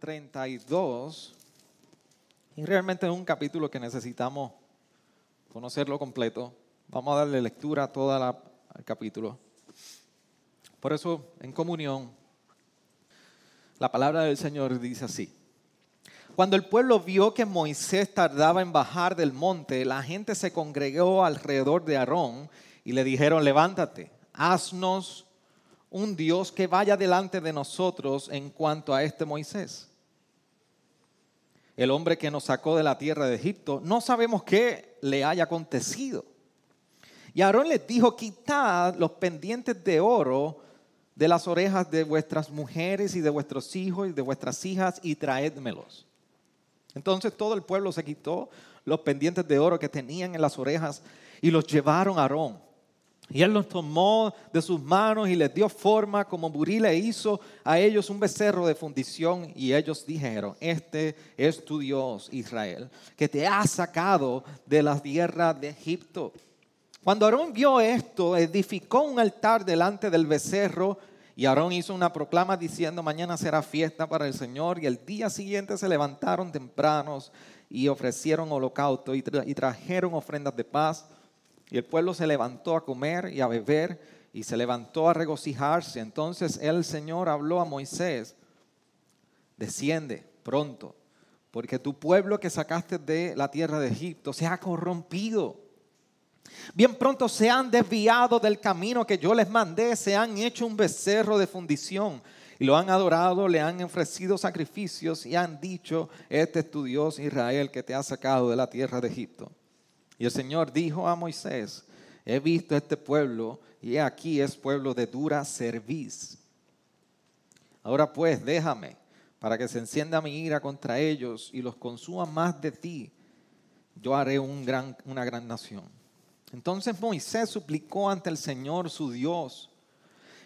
32, y realmente es un capítulo que necesitamos conocerlo completo. Vamos a darle lectura a todo el capítulo. Por eso, en comunión, la palabra del Señor dice así. Cuando el pueblo vio que Moisés tardaba en bajar del monte, la gente se congregó alrededor de Aarón y le dijeron, levántate, haznos un Dios que vaya delante de nosotros en cuanto a este Moisés. El hombre que nos sacó de la tierra de Egipto, no sabemos qué le haya acontecido. Y Aarón les dijo, quitad los pendientes de oro de las orejas de vuestras mujeres y de vuestros hijos y de vuestras hijas y traédmelos. Entonces todo el pueblo se quitó los pendientes de oro que tenían en las orejas y los llevaron a Aarón. Y él los tomó de sus manos y les dio forma como Burí hizo a ellos un becerro de fundición. Y ellos dijeron, este es tu Dios Israel, que te ha sacado de la tierra de Egipto. Cuando Aarón vio esto, edificó un altar delante del becerro y Aarón hizo una proclama diciendo, mañana será fiesta para el Señor. Y el día siguiente se levantaron tempranos y ofrecieron holocausto y trajeron ofrendas de paz. Y el pueblo se levantó a comer y a beber y se levantó a regocijarse. Entonces el Señor habló a Moisés, desciende pronto, porque tu pueblo que sacaste de la tierra de Egipto se ha corrompido. Bien pronto se han desviado del camino que yo les mandé, se han hecho un becerro de fundición y lo han adorado, le han ofrecido sacrificios y han dicho, este es tu Dios Israel que te ha sacado de la tierra de Egipto. Y el Señor dijo a Moisés, he visto este pueblo y aquí es pueblo de dura cerviz. Ahora pues, déjame para que se encienda mi ira contra ellos y los consuma más de ti. Yo haré una gran nación. Entonces Moisés suplicó ante el Señor su Dios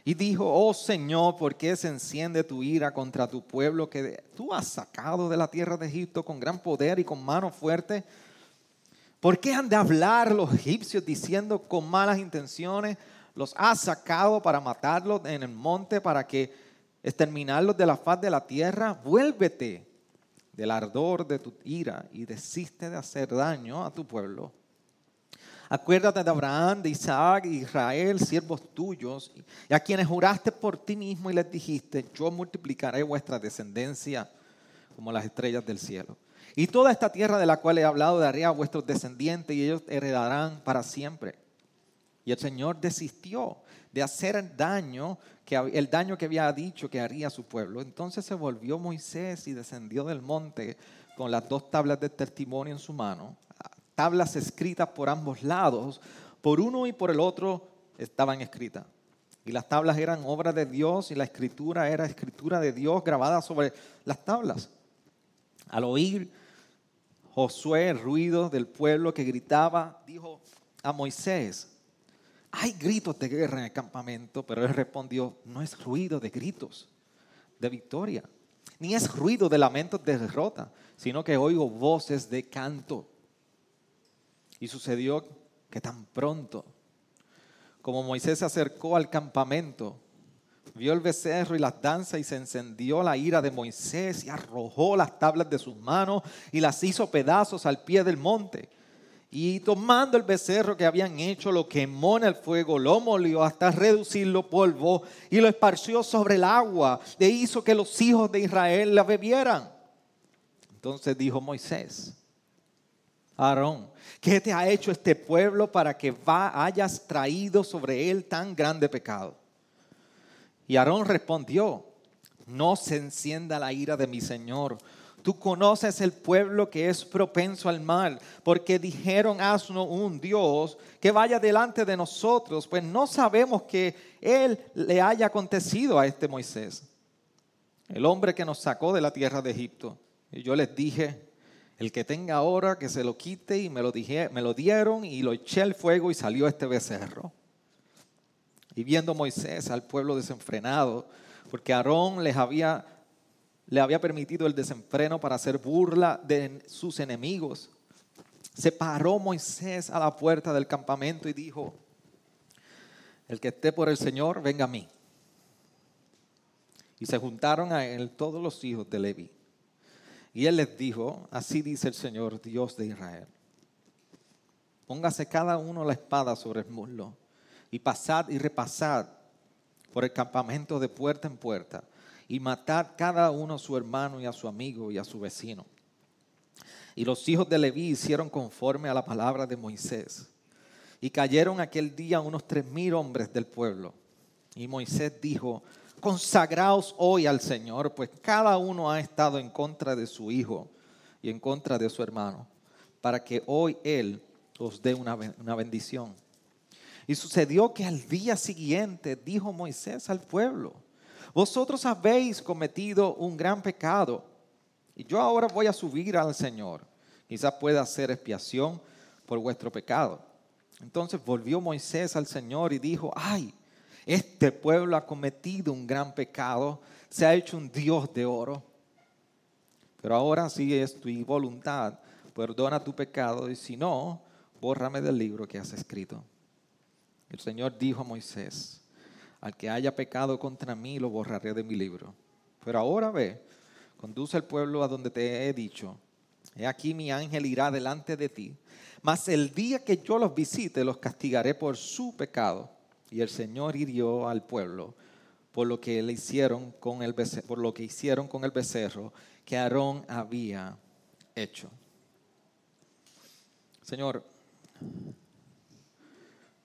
y dijo, oh Señor, ¿por qué se enciende tu ira contra tu pueblo que tú has sacado de la tierra de Egipto con gran poder y con mano fuerte? ¿Por qué han de hablar los egipcios diciendo con malas intenciones, los has sacado para matarlos en el monte, para que exterminarlos de la faz de la tierra? Vuélvete del ardor de tu ira y desiste de hacer daño a tu pueblo. Acuérdate de Abraham, de Isaac, de Israel, siervos tuyos, y a quienes juraste por ti mismo y les dijiste, yo multiplicaré vuestra descendencia como las estrellas del cielo. Y toda esta tierra de la cual he hablado daré a vuestros descendientes y ellos heredarán para siempre. Y el Señor desistió de hacer el daño que, el daño que había dicho que haría a su pueblo. Entonces se volvió Moisés y descendió del monte con las dos tablas de testimonio en su mano, tablas escritas por ambos lados, por uno y por el otro estaban escritas. Y las tablas eran obra de Dios y la escritura era escritura de Dios grabada sobre las tablas. Al oír Josué, el ruido del pueblo que gritaba, dijo a Moisés, hay gritos de guerra en el campamento, pero él respondió, no es ruido de gritos de victoria, ni es ruido de lamentos de derrota, sino que oigo voces de canto. Y sucedió que tan pronto como Moisés se acercó al campamento, vio el becerro y las danzas y se encendió la ira de Moisés y arrojó las tablas de sus manos y las hizo pedazos al pie del monte. Y tomando el becerro que habían hecho, lo quemó en el fuego, lo molió hasta reducirlo polvo y lo esparció sobre el agua e hizo que los hijos de Israel la bebieran. Entonces dijo Moisés, Aarón, ¿qué te ha hecho este pueblo para que hayas traído sobre él tan grande pecado? Y Aarón respondió, no se encienda la ira de mi Señor. Tú conoces el pueblo que es propenso al mal, porque dijeron, haznos un Dios que vaya delante de nosotros, pues no sabemos que Él le haya acontecido a este Moisés. el hombre que nos sacó de la tierra de Egipto. Y yo les dije, el que tenga ahora que se lo quite y me lo, dije, me lo dieron y lo eché al fuego y salió este becerro. Y viendo Moisés al pueblo desenfrenado, porque Aarón les había, le había permitido el desenfreno para hacer burla de sus enemigos, se paró Moisés a la puerta del campamento y dijo, el que esté por el Señor, venga a mí. Y se juntaron a él todos los hijos de Levi. Y él les dijo, así dice el Señor, Dios de Israel. Póngase cada uno la espada sobre el muslo y pasad y repasad por el campamento de puerta en puerta y matad cada uno a su hermano y a su amigo y a su vecino. Y los hijos de Leví hicieron conforme a la palabra de Moisés. Y cayeron aquel día unos tres mil hombres del pueblo. Y Moisés dijo, consagraos hoy al Señor, pues cada uno ha estado en contra de su hijo y en contra de su hermano, para que hoy Él os dé una, una bendición. Y sucedió que al día siguiente dijo Moisés al pueblo, vosotros habéis cometido un gran pecado, y yo ahora voy a subir al Señor. Quizás pueda hacer expiación por vuestro pecado. Entonces volvió Moisés al Señor y dijo, ay, este pueblo ha cometido un gran pecado, se ha hecho un Dios de oro. Pero ahora si es tu voluntad, perdona tu pecado y si no, bórrame del libro que has escrito. El Señor dijo a Moisés, al que haya pecado contra mí, lo borraré de mi libro. Pero ahora ve, conduce al pueblo a donde te he dicho. He aquí mi ángel irá delante de ti mas el día que yo los visite, los castigaré por su pecado. Y el Señor hirió al pueblo por lo que le hicieron con el por lo que hicieron con el becerro que Aarón había hecho. Señor,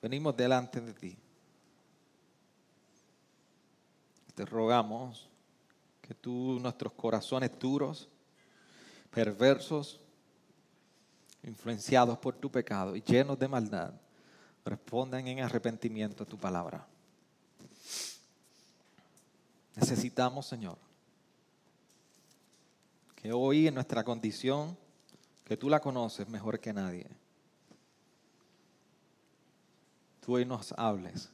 venimos delante de ti. Te rogamos que tú nuestros corazones duros, perversos, influenciados por tu pecado y llenos de maldad, respondan en arrepentimiento a tu palabra. Necesitamos, Señor, que hoy en nuestra condición, que tú la conoces mejor que nadie, tú hoy nos hables.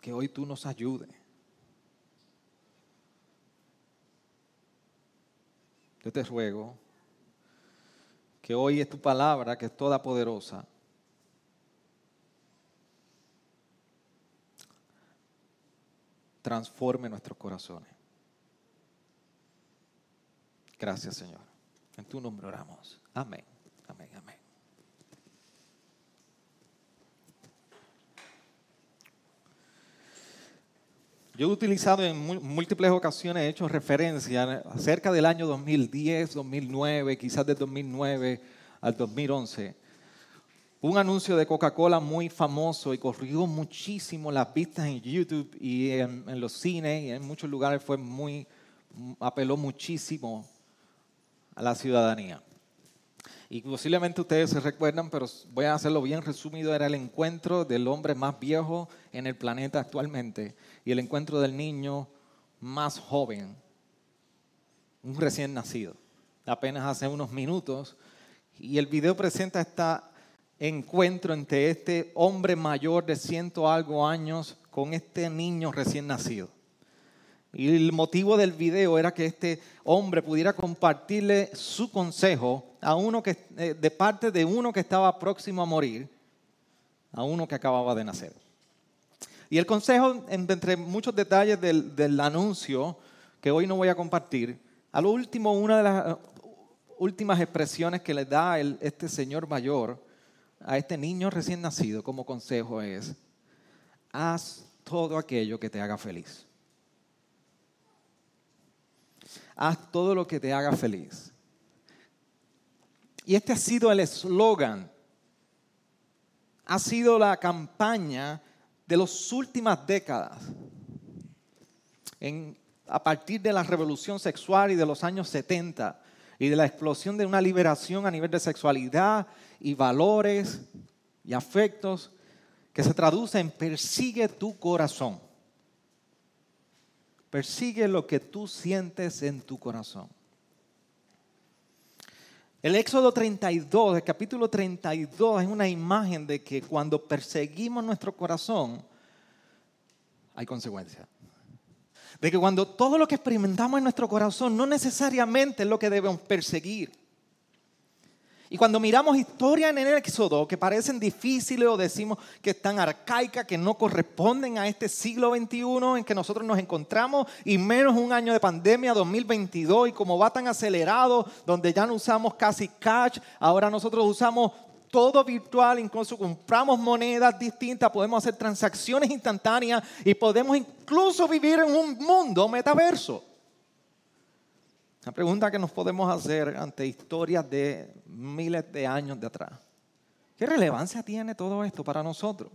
Que hoy tú nos ayudes Yo te ruego que hoy es tu palabra, que es toda poderosa, transforme nuestros corazones. Gracias, Señor. En tu nombre oramos. Amén. Amén. Yo he utilizado en múltiples ocasiones, he hecho referencia acerca del año 2010, 2009, quizás de 2009 al 2011. Un anuncio de Coca-Cola muy famoso y corrió muchísimo las vistas en YouTube y en, los cines y en muchos lugares fue muy, apeló muchísimo a la ciudadanía. Y posiblemente ustedes se recuerdan, pero voy a hacerlo bien resumido, era el encuentro del hombre más viejo en el planeta actualmente y el encuentro del niño más joven, un recién nacido, apenas hace unos minutos. Y el video presenta este encuentro entre este hombre mayor de ciento algo años con este niño recién nacido. Y el motivo del video era que este hombre pudiera compartirle su consejo a uno que, eh, de parte de uno que estaba próximo a morir, a uno que acababa de nacer. Y el consejo, entre muchos detalles del, anuncio, que hoy no voy a compartir, a lo último, una de las eh, últimas expresiones que le da este señor mayor a este niño recién nacido como consejo es, haz todo aquello que te haga feliz. Haz todo lo que te haga feliz. Y este ha sido el eslogan, ha sido la campaña de las últimas décadas. a partir de la revolución sexual y de los años 70 y de la explosión de una liberación a nivel de sexualidad y valores y afectos que se traduce en persigue tu corazón. Persigue lo que tú sientes en tu corazón. El Éxodo 32, el capítulo 32, es una imagen de que cuando perseguimos nuestro corazón, hay consecuencias. De que cuando todo lo que experimentamos en nuestro corazón no necesariamente es lo que debemos perseguir. Y cuando miramos historias en el Éxodo que parecen difíciles o decimos que están arcaicas, que no corresponden a este siglo XXI en que nosotros nos encontramos, y menos un año de pandemia 2022, y como va tan acelerado, donde ya no usamos casi cash, ahora nosotros usamos todo virtual, incluso compramos monedas distintas, podemos hacer transacciones instantáneas y podemos incluso vivir en un mundo metaverso. La pregunta que nos podemos hacer ante historias de miles de años de atrás. ¿Qué relevancia tiene todo esto para nosotros?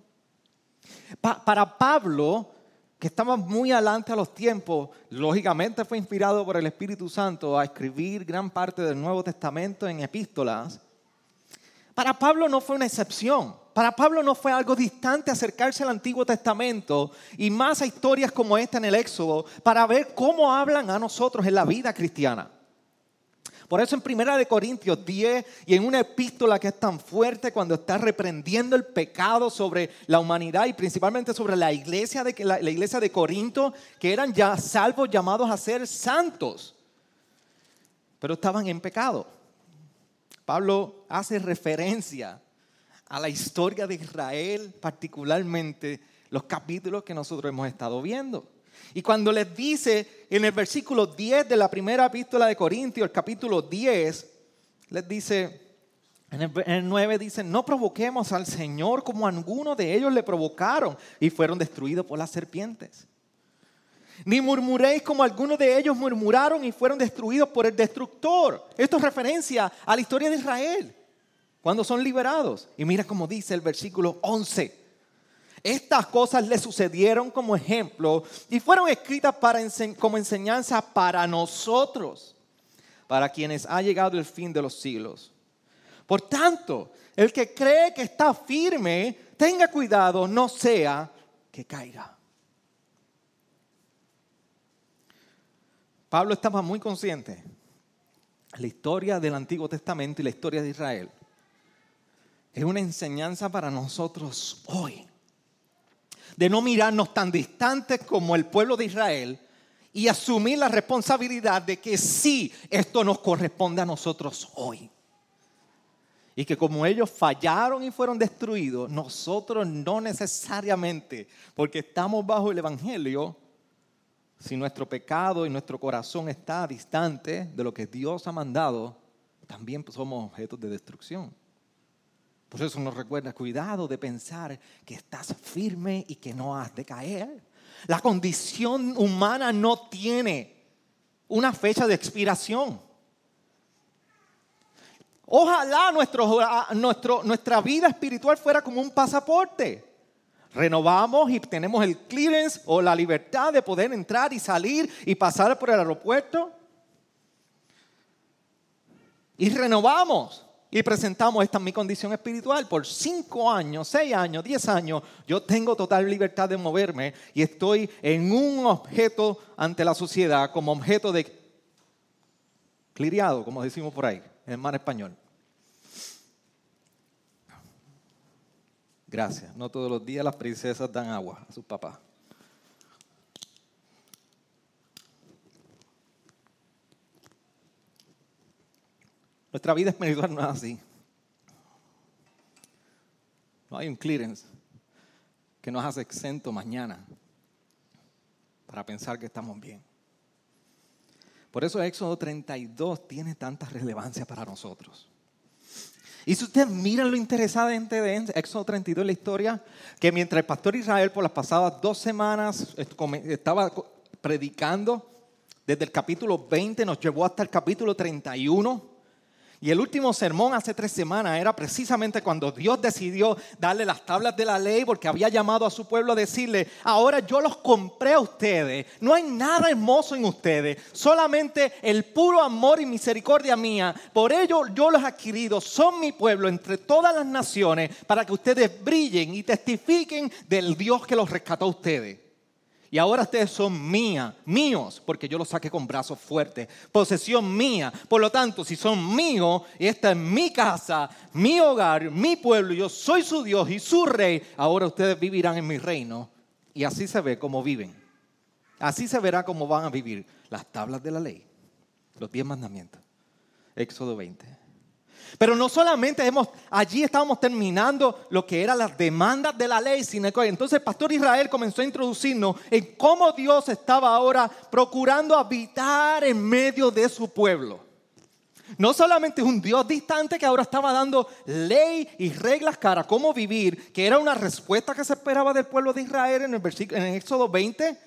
para Pablo, que estaba muy adelante a los tiempos, lógicamente fue inspirado por el Espíritu Santo a escribir gran parte del Nuevo Testamento en epístolas. Para Pablo no fue una excepción. Para Pablo no fue algo distante acercarse al Antiguo Testamento y más a historias como esta en el Éxodo para ver cómo hablan a nosotros en la vida cristiana. Por eso en Primera de Corintios 10 y en una epístola que es tan fuerte cuando está reprendiendo el pecado sobre la humanidad y principalmente sobre la iglesia de, la iglesia de Corinto, que eran ya salvos llamados a ser santos, pero estaban en pecado. Pablo hace referencia a la historia de Israel, particularmente los capítulos que nosotros hemos estado viendo. Y cuando les dice en el versículo 10 de la primera epístola de Corintios, el capítulo 10, les dice, en el, en el 9 dice, no provoquemos al Señor como algunos de ellos le provocaron y fueron destruidos por las serpientes. Ni murmuréis como algunos de ellos murmuraron y fueron destruidos por el destructor. Esto es referencia a la historia de Israel cuando son liberados. Y mira cómo dice el versículo 11. Estas cosas le sucedieron como ejemplo y fueron escritas para como enseñanza para nosotros, para quienes ha llegado el fin de los siglos. Por tanto, el que cree que está firme, tenga cuidado, no sea que caiga. Pablo estaba muy consciente la historia del Antiguo Testamento y la historia de Israel es una enseñanza para nosotros hoy. De no mirarnos tan distantes como el pueblo de Israel y asumir la responsabilidad de que sí, esto nos corresponde a nosotros hoy. Y que como ellos fallaron y fueron destruidos, nosotros no necesariamente, porque estamos bajo el Evangelio, si nuestro pecado y nuestro corazón está distante de lo que Dios ha mandado, también somos objetos de destrucción. Por eso nos recuerda, cuidado de pensar que estás firme y que no has de caer. La condición humana no tiene una fecha de expiración. Ojalá nuestro, nuestra vida espiritual fuera como un pasaporte. Renovamos y tenemos el clearance o la libertad de poder entrar y salir y pasar por el aeropuerto. Y renovamos y presentamos esta mi condición espiritual. Por cinco años, seis años, diez años, yo tengo total libertad de moverme y estoy en un objeto ante la sociedad como objeto de cliriado, como decimos por ahí, en el mar español. Gracias. No todos los días las princesas dan agua a sus papás. Nuestra vida espiritual no es así. No hay un clearance que nos hace exento mañana para pensar que estamos bien. Por eso Éxodo 32 tiene tanta relevancia para nosotros. Y si ustedes miran lo interesante de Éxodo 32, la historia, que mientras el pastor Israel por las pasadas dos semanas estaba predicando, desde el capítulo 20 nos llevó hasta el capítulo 31, y el último sermón hace tres semanas era precisamente cuando Dios decidió darle las tablas de la ley porque había llamado a su pueblo a decirle, ahora yo los compré a ustedes, no hay nada hermoso en ustedes, solamente el puro amor y misericordia mía, por ello yo los he adquirido, son mi pueblo entre todas las naciones para que ustedes brillen y testifiquen del Dios que los rescató a ustedes. Y ahora ustedes son mía, míos, porque yo los saqué con brazos fuertes. Posesión mía. Por lo tanto, si son míos, y esta es mi casa, mi hogar, mi pueblo, yo soy su Dios y su rey, ahora ustedes vivirán en mi reino. Y así se ve cómo viven. Así se verá cómo van a vivir las tablas de la ley, los diez mandamientos. Éxodo 20. Pero no solamente hemos, allí estábamos terminando lo que eran las demandas de la ley, sino que entonces el pastor Israel comenzó a introducirnos en cómo Dios estaba ahora procurando habitar en medio de su pueblo. No solamente un Dios distante que ahora estaba dando ley y reglas para cómo vivir, que era una respuesta que se esperaba del pueblo de Israel en el, versículo, en el Éxodo 20,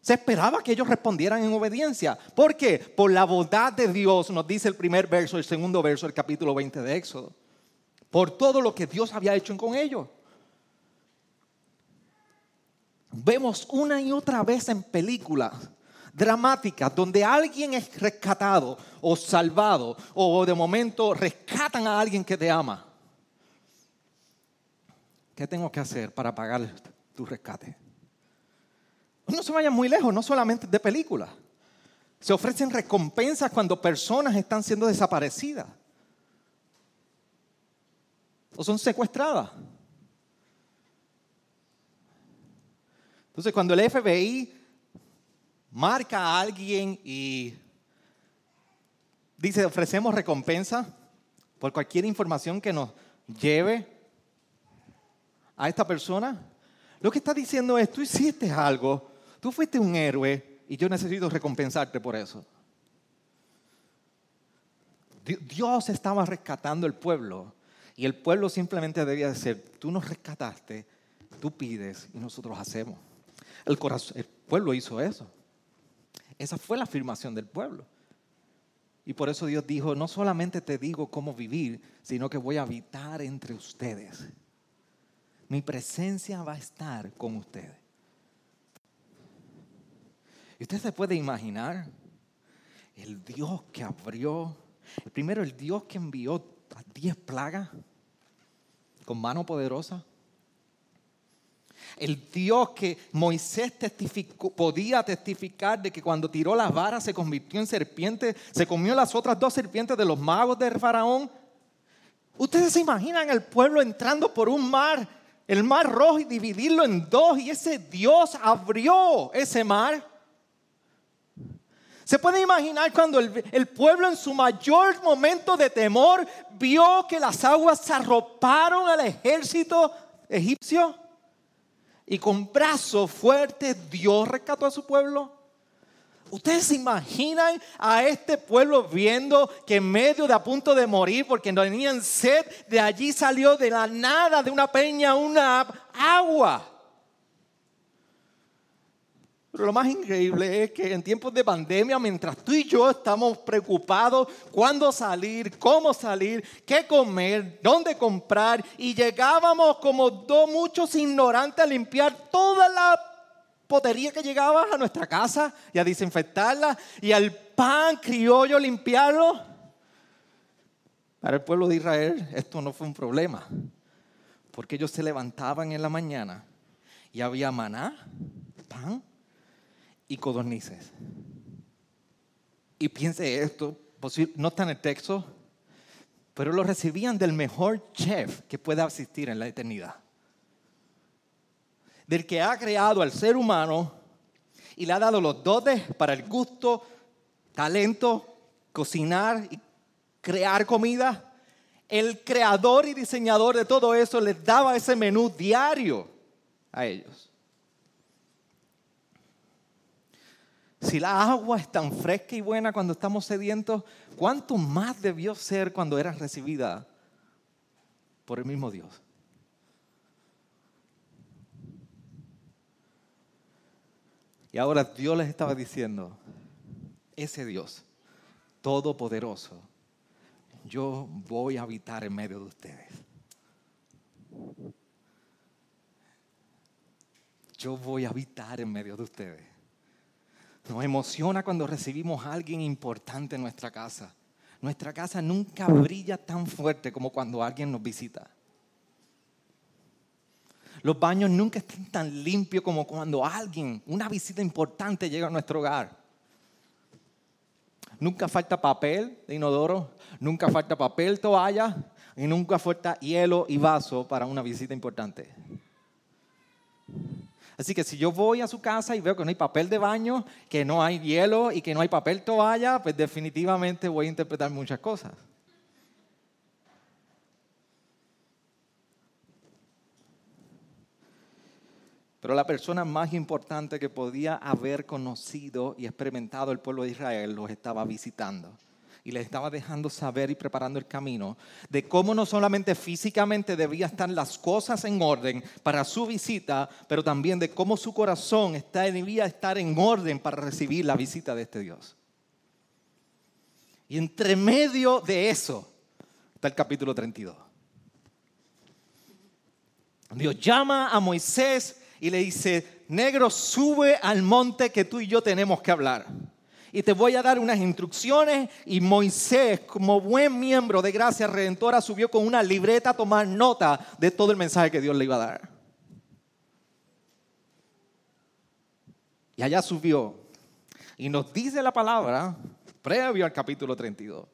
se esperaba que ellos respondieran en obediencia. ¿Por qué? Por la bondad de Dios, nos dice el primer verso, el segundo verso del capítulo 20 de Éxodo. Por todo lo que Dios había hecho con ellos. Vemos una y otra vez en películas dramáticas donde alguien es rescatado o salvado o de momento rescatan a alguien que te ama. ¿Qué tengo que hacer para pagar tu rescate? No se vayan muy lejos, no solamente de películas. Se ofrecen recompensas cuando personas están siendo desaparecidas o son secuestradas. Entonces, cuando el FBI marca a alguien y dice, ofrecemos recompensa por cualquier información que nos lleve a esta persona, lo que está diciendo es, tú hiciste algo Tú fuiste un héroe y yo necesito recompensarte por eso. Dios estaba rescatando el pueblo y el pueblo simplemente debía decir, tú nos rescataste, tú pides y nosotros hacemos. El, el pueblo hizo eso. Esa fue la afirmación del pueblo. Y por eso Dios dijo, no solamente te digo cómo vivir, sino que voy a habitar entre ustedes. Mi presencia va a estar con ustedes. Y usted se puede imaginar el Dios que abrió, primero el Dios que envió a diez plagas con mano poderosa. El Dios que Moisés testificó, podía testificar de que cuando tiró las varas se convirtió en serpiente, se comió las otras dos serpientes de los magos del faraón. Ustedes se imaginan el pueblo entrando por un mar, el mar rojo y dividirlo en dos y ese Dios abrió ese mar. Se puede imaginar cuando el, pueblo en su mayor momento de temor vio que las aguas se arroparon al ejército egipcio y con brazos fuertes Dios rescató a su pueblo. ¿Ustedes se imaginan a este pueblo viendo que en medio de a punto de morir porque no tenían sed, de allí salió de la nada, de una peña, una agua? Pero lo más increíble es que en tiempos de pandemia, mientras tú y yo estamos preocupados cuándo salir, cómo salir, qué comer, dónde comprar, y llegábamos como dos muchos ignorantes a limpiar toda la potería que llegaba a nuestra casa y a desinfectarla, y al pan criollo limpiarlo. Para el pueblo de Israel esto no fue un problema, porque ellos se levantaban en la mañana y había maná, pan y codornices. Y piense esto, no está en el texto, pero lo recibían del mejor chef que pueda existir en la eternidad. Del que ha creado al ser humano y le ha dado los dotes para el gusto, talento, cocinar y crear comida. El creador y diseñador de todo eso les daba ese menú diario a ellos. Si la agua es tan fresca y buena cuando estamos sedientos, ¿cuánto más debió ser cuando era recibida por el mismo Dios? Y ahora Dios les estaba diciendo, ese Dios todopoderoso, yo voy a habitar en medio de ustedes. Yo voy a habitar en medio de ustedes. Nos emociona cuando recibimos a alguien importante en nuestra casa. Nuestra casa nunca brilla tan fuerte como cuando alguien nos visita. Los baños nunca están tan limpios como cuando alguien, una visita importante llega a nuestro hogar. Nunca falta papel de inodoro, nunca falta papel, toalla y nunca falta hielo y vaso para una visita importante. Así que si yo voy a su casa y veo que no hay papel de baño, que no hay hielo y que no hay papel toalla, pues definitivamente voy a interpretar muchas cosas. Pero la persona más importante que podía haber conocido y experimentado el pueblo de Israel los estaba visitando. Y les estaba dejando saber y preparando el camino de cómo no solamente físicamente debían estar las cosas en orden para su visita, pero también de cómo su corazón debía estar en orden para recibir la visita de este Dios. Y entre medio de eso está el capítulo 32. Dios llama a Moisés y le dice, negro, sube al monte que tú y yo tenemos que hablar. Y te voy a dar unas instrucciones. Y Moisés, como buen miembro de Gracia Redentora, subió con una libreta a tomar nota de todo el mensaje que Dios le iba a dar. Y allá subió. Y nos dice la palabra, previo al capítulo 32,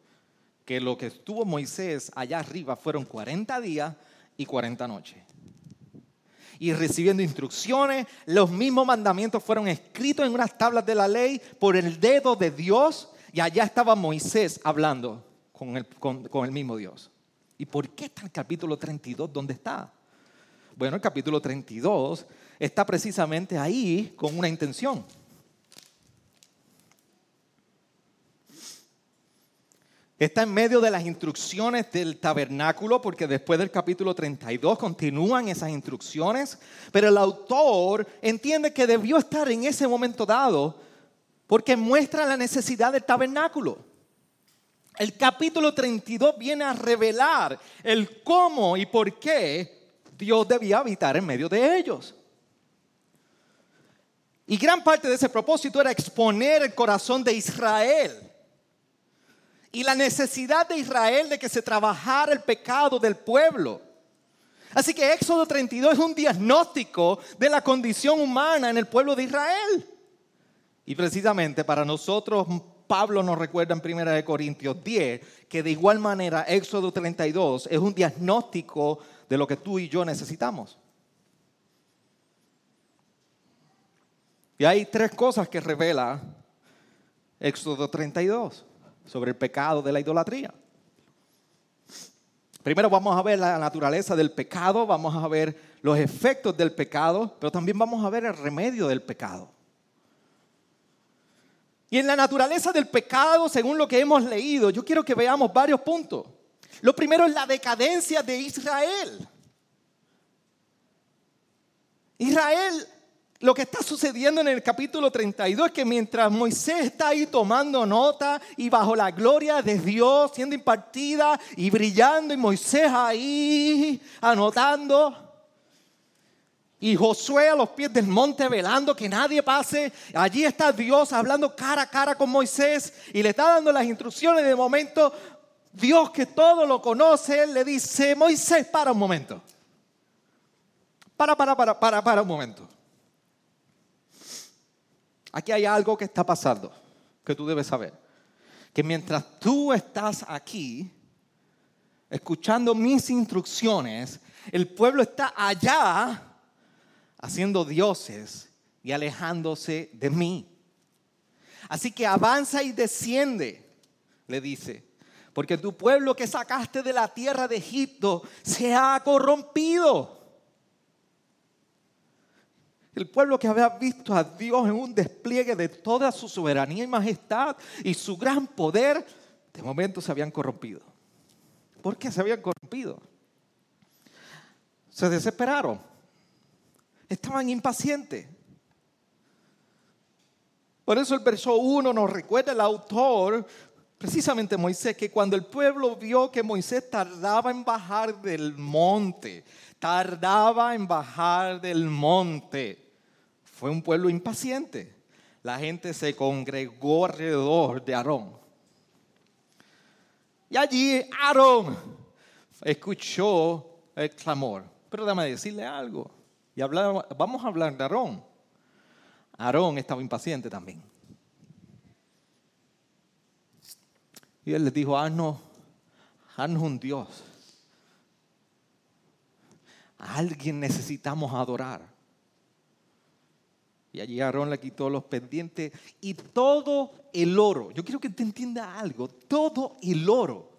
que lo que estuvo Moisés allá arriba fueron 40 días y 40 noches y recibiendo instrucciones. Los mismos mandamientos fueron escritos en unas tablas de la ley por el dedo de Dios y allá estaba Moisés hablando con el, con, el mismo Dios. ¿Y por qué está el capítulo 32 donde está? Bueno, el capítulo 32 está precisamente ahí con una intención. Está en medio de las instrucciones del tabernáculo, porque después del capítulo 32 continúan esas instrucciones, pero el autor entiende que debió estar en ese momento dado porque muestra la necesidad del tabernáculo. El capítulo 32 viene a revelar el cómo y por qué Dios debía habitar en medio de ellos. Y gran parte de ese propósito era exponer el corazón de Israel y la necesidad de Israel de que se trabajara el pecado del pueblo. Así que Éxodo 32 es un diagnóstico de la condición humana en el pueblo de Israel. Y precisamente para nosotros, Pablo nos recuerda en 1 Corintios 10 que de igual manera Éxodo 32 es un diagnóstico de lo que tú y yo necesitamos. Y hay tres cosas que revela Éxodo 32 sobre el pecado de la idolatría. Primero vamos a ver la naturaleza del pecado, vamos a ver los efectos del pecado, pero también vamos a ver el remedio del pecado. Y en la naturaleza del pecado, según lo que hemos leído, yo quiero que veamos varios puntos. Lo primero es la decadencia de Israel. Israel lo que está sucediendo en el capítulo 32 es que mientras Moisés está ahí tomando nota y bajo la gloria de Dios siendo impartida y brillando y Moisés ahí anotando y Josué a los pies del monte velando que nadie pase, allí está Dios hablando cara a cara con Moisés y le está dando las instrucciones de momento Dios que todo lo conoce le dice, Moisés, para un momento. Para, para, para, para, para un momento. Aquí hay algo que está pasando que tú debes saber. Que mientras tú estás aquí, escuchando mis instrucciones, el pueblo está allá haciendo dioses y alejándose de mí. Así que avanza y desciende, le dice, porque tu pueblo que sacaste de la tierra de Egipto se ha corrompido. El pueblo que había visto a Dios en un despliegue de toda su soberanía y majestad y su gran poder, de momento se habían corrompido. ¿Por qué se habían corrompido? Se desesperaron. Estaban impacientes. Por eso el verso 1 nos recuerda el autor, precisamente Moisés, que cuando el pueblo vio que Moisés tardaba en bajar del monte, tardaba en bajar del monte, fue un pueblo impaciente. La gente se congregó alrededor de Aarón. Y allí Aarón escuchó el clamor. Pero déjame decirle algo. Y vamos a hablar de Aarón. Aarón estaba impaciente también. Y él les dijo, haznos, haznos un Dios. A alguien necesitamos adorar. Y allí Aarón le quitó los pendientes y todo el oro. Yo quiero que te entienda algo. Todo el oro.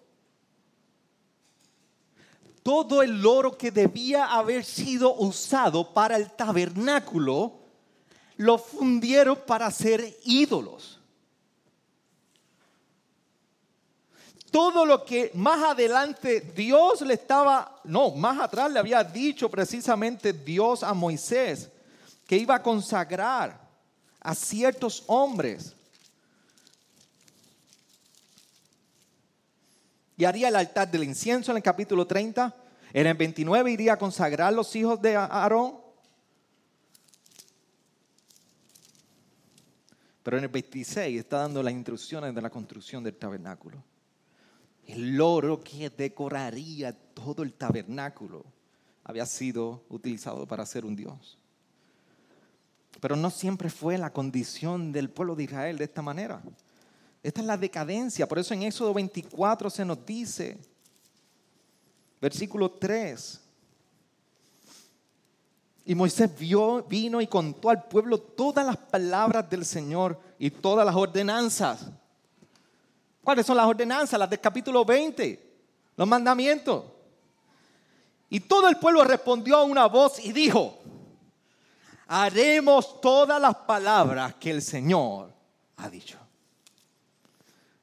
Todo el oro que debía haber sido usado para el tabernáculo, lo fundieron para hacer ídolos. todo lo que más adelante Dios le estaba, no, más atrás le había dicho precisamente Dios a Moisés que iba a consagrar a ciertos hombres. Y haría el altar del incienso en el capítulo 30. En el 29 iría a consagrar los hijos de Aarón. Pero en el 26 está dando las instrucciones de la construcción del tabernáculo el oro que decoraría todo el tabernáculo había sido utilizado para hacer un Dios. Pero no siempre fue la condición del pueblo de Israel de esta manera. Esta es la decadencia. Por eso en Éxodo 24 se nos dice, versículo 3, y Moisés vio, vino y contó al pueblo todas las palabras del Señor y todas las ordenanzas ¿Cuáles son las ordenanzas? Las del capítulo 20, los mandamientos. Y todo el pueblo respondió a una voz y dijo, haremos todas las palabras que el Señor ha dicho.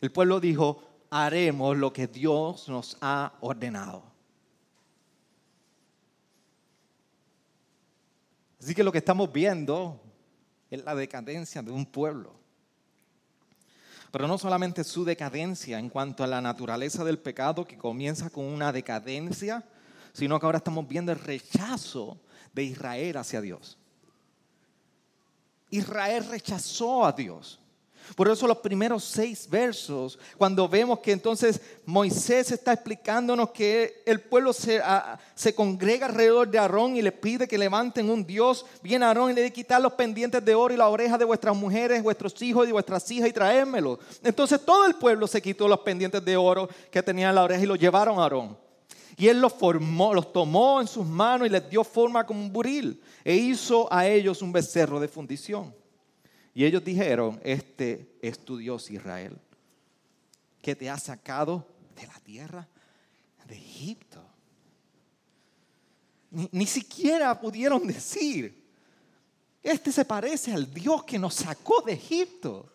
El pueblo dijo, haremos lo que Dios nos ha ordenado. Así que lo que estamos viendo es la decadencia de un pueblo pero no solamente su decadencia en cuanto a la naturaleza del pecado que comienza con una decadencia, sino que ahora estamos viendo el rechazo de Israel hacia Dios. Israel rechazó a Dios. Por eso los primeros seis versos, cuando vemos que entonces Moisés está explicándonos que el pueblo se, congrega alrededor de Aarón y le pide que levanten un Dios, viene Aarón y le dice quitar los pendientes de oro y las orejas de vuestras mujeres, vuestros hijos y vuestras hijas y traérmelos. Entonces todo el pueblo se quitó los pendientes de oro que tenían en la oreja y los llevaron a Aarón. Y él los formó, los tomó en sus manos y les dio forma como un buril e hizo a ellos un becerro de fundición. Y ellos dijeron, este es tu Dios Israel, que te ha sacado de la tierra de Egipto. Ni, siquiera pudieron decir, este se parece al Dios que nos sacó de Egipto.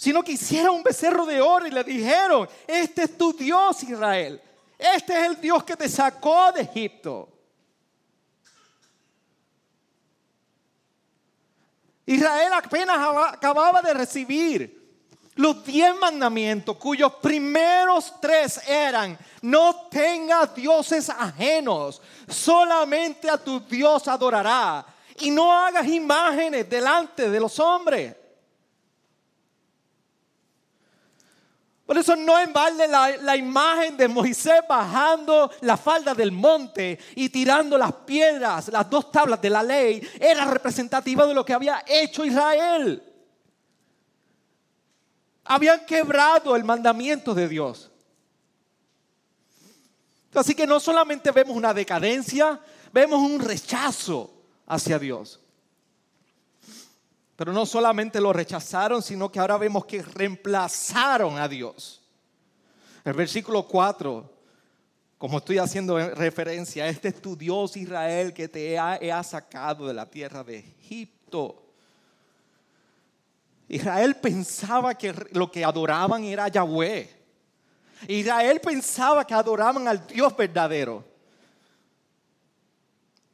Sino que hicieron un becerro de oro y le dijeron, este es tu Dios Israel. Este es el Dios que te sacó de Egipto. Israel apenas acababa de recibir los diez mandamientos, cuyos primeros tres eran, no tengas dioses ajenos, solamente a tu Dios adorará, y no hagas imágenes delante de los hombres. Por eso no en balde la, imagen de Moisés bajando la falda del monte y tirando las piedras, las dos tablas de la ley, era representativa de lo que había hecho Israel. Habían quebrado el mandamiento de Dios. Así que no solamente vemos una decadencia, vemos un rechazo hacia Dios. Pero no solamente lo rechazaron, sino que ahora vemos que reemplazaron a Dios. El versículo 4, como estoy haciendo referencia, este es tu Dios Israel que te ha, sacado de la tierra de Egipto. Israel pensaba que lo que adoraban era Yahweh. Israel pensaba que adoraban al Dios verdadero.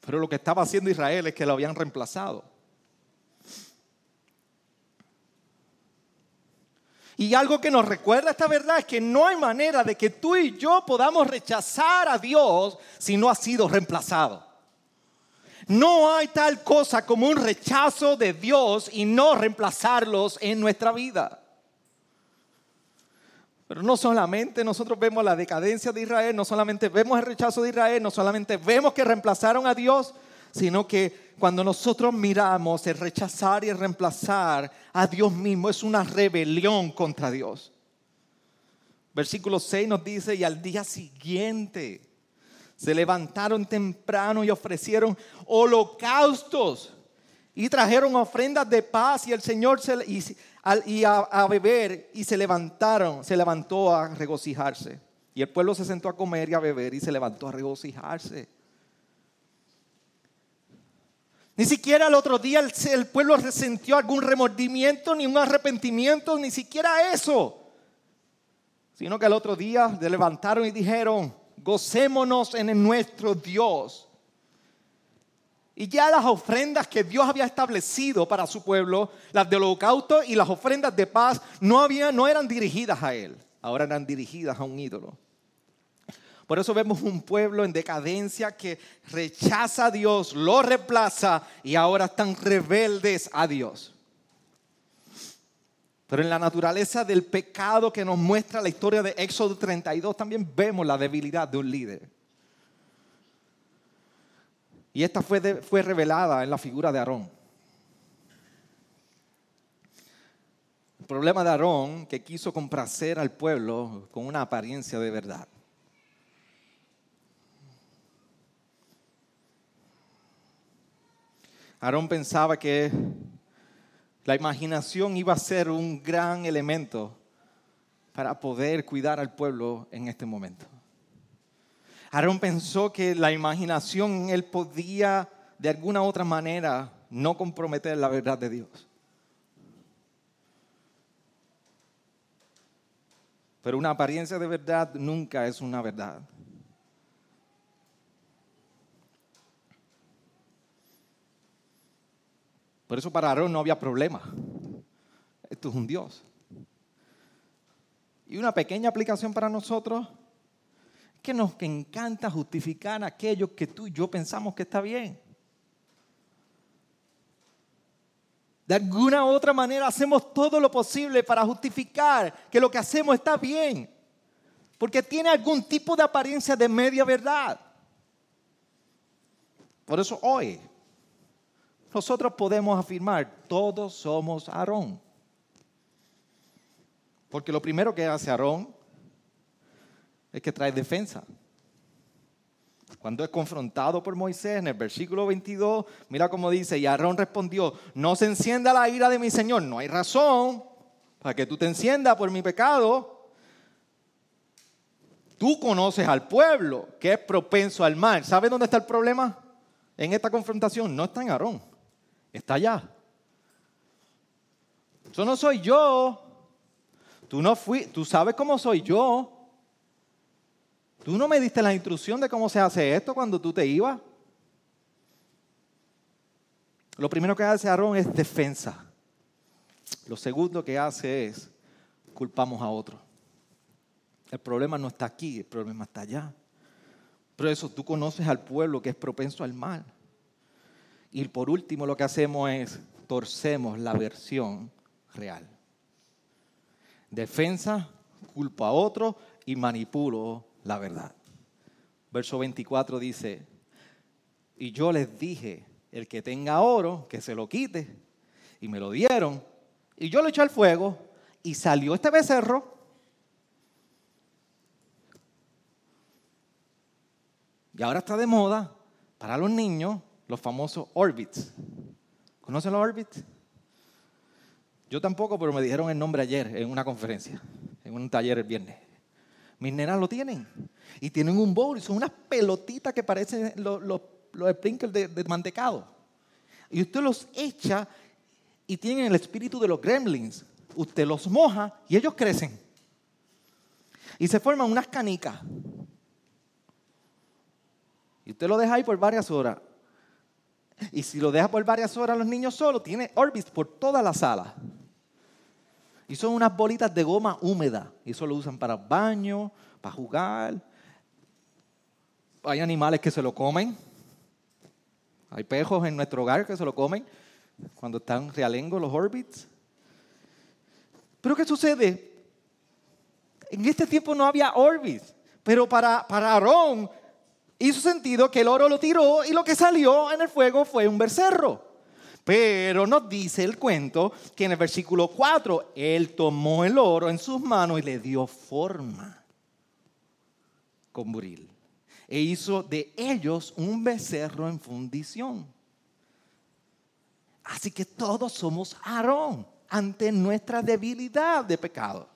Pero lo que estaba haciendo Israel es que lo habían reemplazado. Y algo que nos recuerda esta verdad es que no hay manera de que tú y yo podamos rechazar a Dios si no ha sido reemplazado. No hay tal cosa como un rechazo de Dios y no reemplazarlos en nuestra vida. Pero no solamente nosotros vemos la decadencia de Israel, no solamente vemos el rechazo de Israel, no solamente vemos que reemplazaron a Dios, sino que cuando nosotros miramos el rechazar y el reemplazar a Dios mismo es una rebelión contra Dios. Versículo 6 nos dice, y al día siguiente se levantaron temprano y ofrecieron holocaustos y trajeron ofrendas de paz y el Señor se, y, a, a, beber y se levantaron, se levantó a regocijarse. Y el pueblo se sentó a comer y a beber y se levantó a regocijarse. Ni siquiera el otro día el, pueblo resintió algún remordimiento, ni un arrepentimiento, ni siquiera eso. Sino que el otro día se levantaron y dijeron, gocémonos en nuestro Dios. Y ya las ofrendas que Dios había establecido para su pueblo, las del holocausto y las ofrendas de paz, no, había, no eran dirigidas a Él, ahora eran dirigidas a un ídolo. Por eso vemos un pueblo en decadencia que rechaza a Dios, lo reemplaza y ahora están rebeldes a Dios. Pero en la naturaleza del pecado que nos muestra la historia de Éxodo 32 también vemos la debilidad de un líder. Y esta fue, fue revelada en la figura de Aarón. El problema de Aarón que quiso complacer al pueblo con una apariencia de verdad. Aarón pensaba que la imaginación iba a ser un gran elemento para poder cuidar al pueblo en este momento. Aarón pensó que la imaginación él podía de alguna otra manera no comprometer la verdad de Dios. Pero una apariencia de verdad nunca es una verdad. Por eso para Aarón no había problema. Esto es un Dios. Y una pequeña aplicación para nosotros es que nos encanta justificar aquello que tú y yo pensamos que está bien. De alguna u otra manera hacemos todo lo posible para justificar que lo que hacemos está bien. Porque tiene algún tipo de apariencia de media verdad. Por eso hoy nosotros podemos afirmar, todos somos Aarón. Porque lo primero que hace Aarón es que trae defensa. Cuando es confrontado por Moisés en el versículo 22, mira cómo dice, y Aarón respondió, no se encienda la ira de mi Señor, no hay razón para que tú te enciendas por mi pecado. Tú conoces al pueblo que es propenso al mal. ¿Sabes dónde está el problema? En esta confrontación no está en Aarón está allá. Eso no soy yo. Tú no fui, tú sabes cómo soy yo. Tú no me diste la instrucción de cómo se hace esto cuando tú te ibas. Lo primero que hace Aarón es defensa. Lo segundo que hace es culpamos a otro. El problema no está aquí, el problema está allá. Pero eso tú conoces al pueblo que es propenso al mal. Y por último lo que hacemos es torcemos la versión real. Defensa, culpo a otro y manipulo la verdad. Verso 24 dice, y yo les dije, el que tenga oro, que se lo quite. Y me lo dieron. Y yo lo eché al fuego y salió este becerro. Y ahora está de moda para los niños los famosos Orbits. ¿Conocen los Orbits? Yo tampoco, pero me dijeron el nombre ayer en una conferencia, en un taller el viernes. Mis nenas lo tienen. Y tienen un bowl, son unas pelotitas que parecen los, los, sprinkles de, de mantecado. Y usted los echa y tienen el espíritu de los gremlins. Usted los moja y ellos crecen. Y se forman unas canicas. Y usted lo deja ahí por varias horas. Y si lo deja por varias horas los niños solos, tiene Orbis por toda la sala. Y son unas bolitas de goma húmeda. Y eso lo usan para baño, para jugar. Hay animales que se lo comen. Hay pejos en nuestro hogar que se lo comen cuando están realengo los Orbits. Pero ¿qué sucede? En este tiempo no había Orbis, pero para, para Aarón hizo sentido que el oro lo tiró y lo que salió en el fuego fue un becerro. Pero nos dice el cuento que en el versículo 4, él tomó el oro en sus manos y le dio forma con buril. E hizo de ellos un becerro en fundición. Así que todos somos Aarón ante nuestra debilidad de pecado.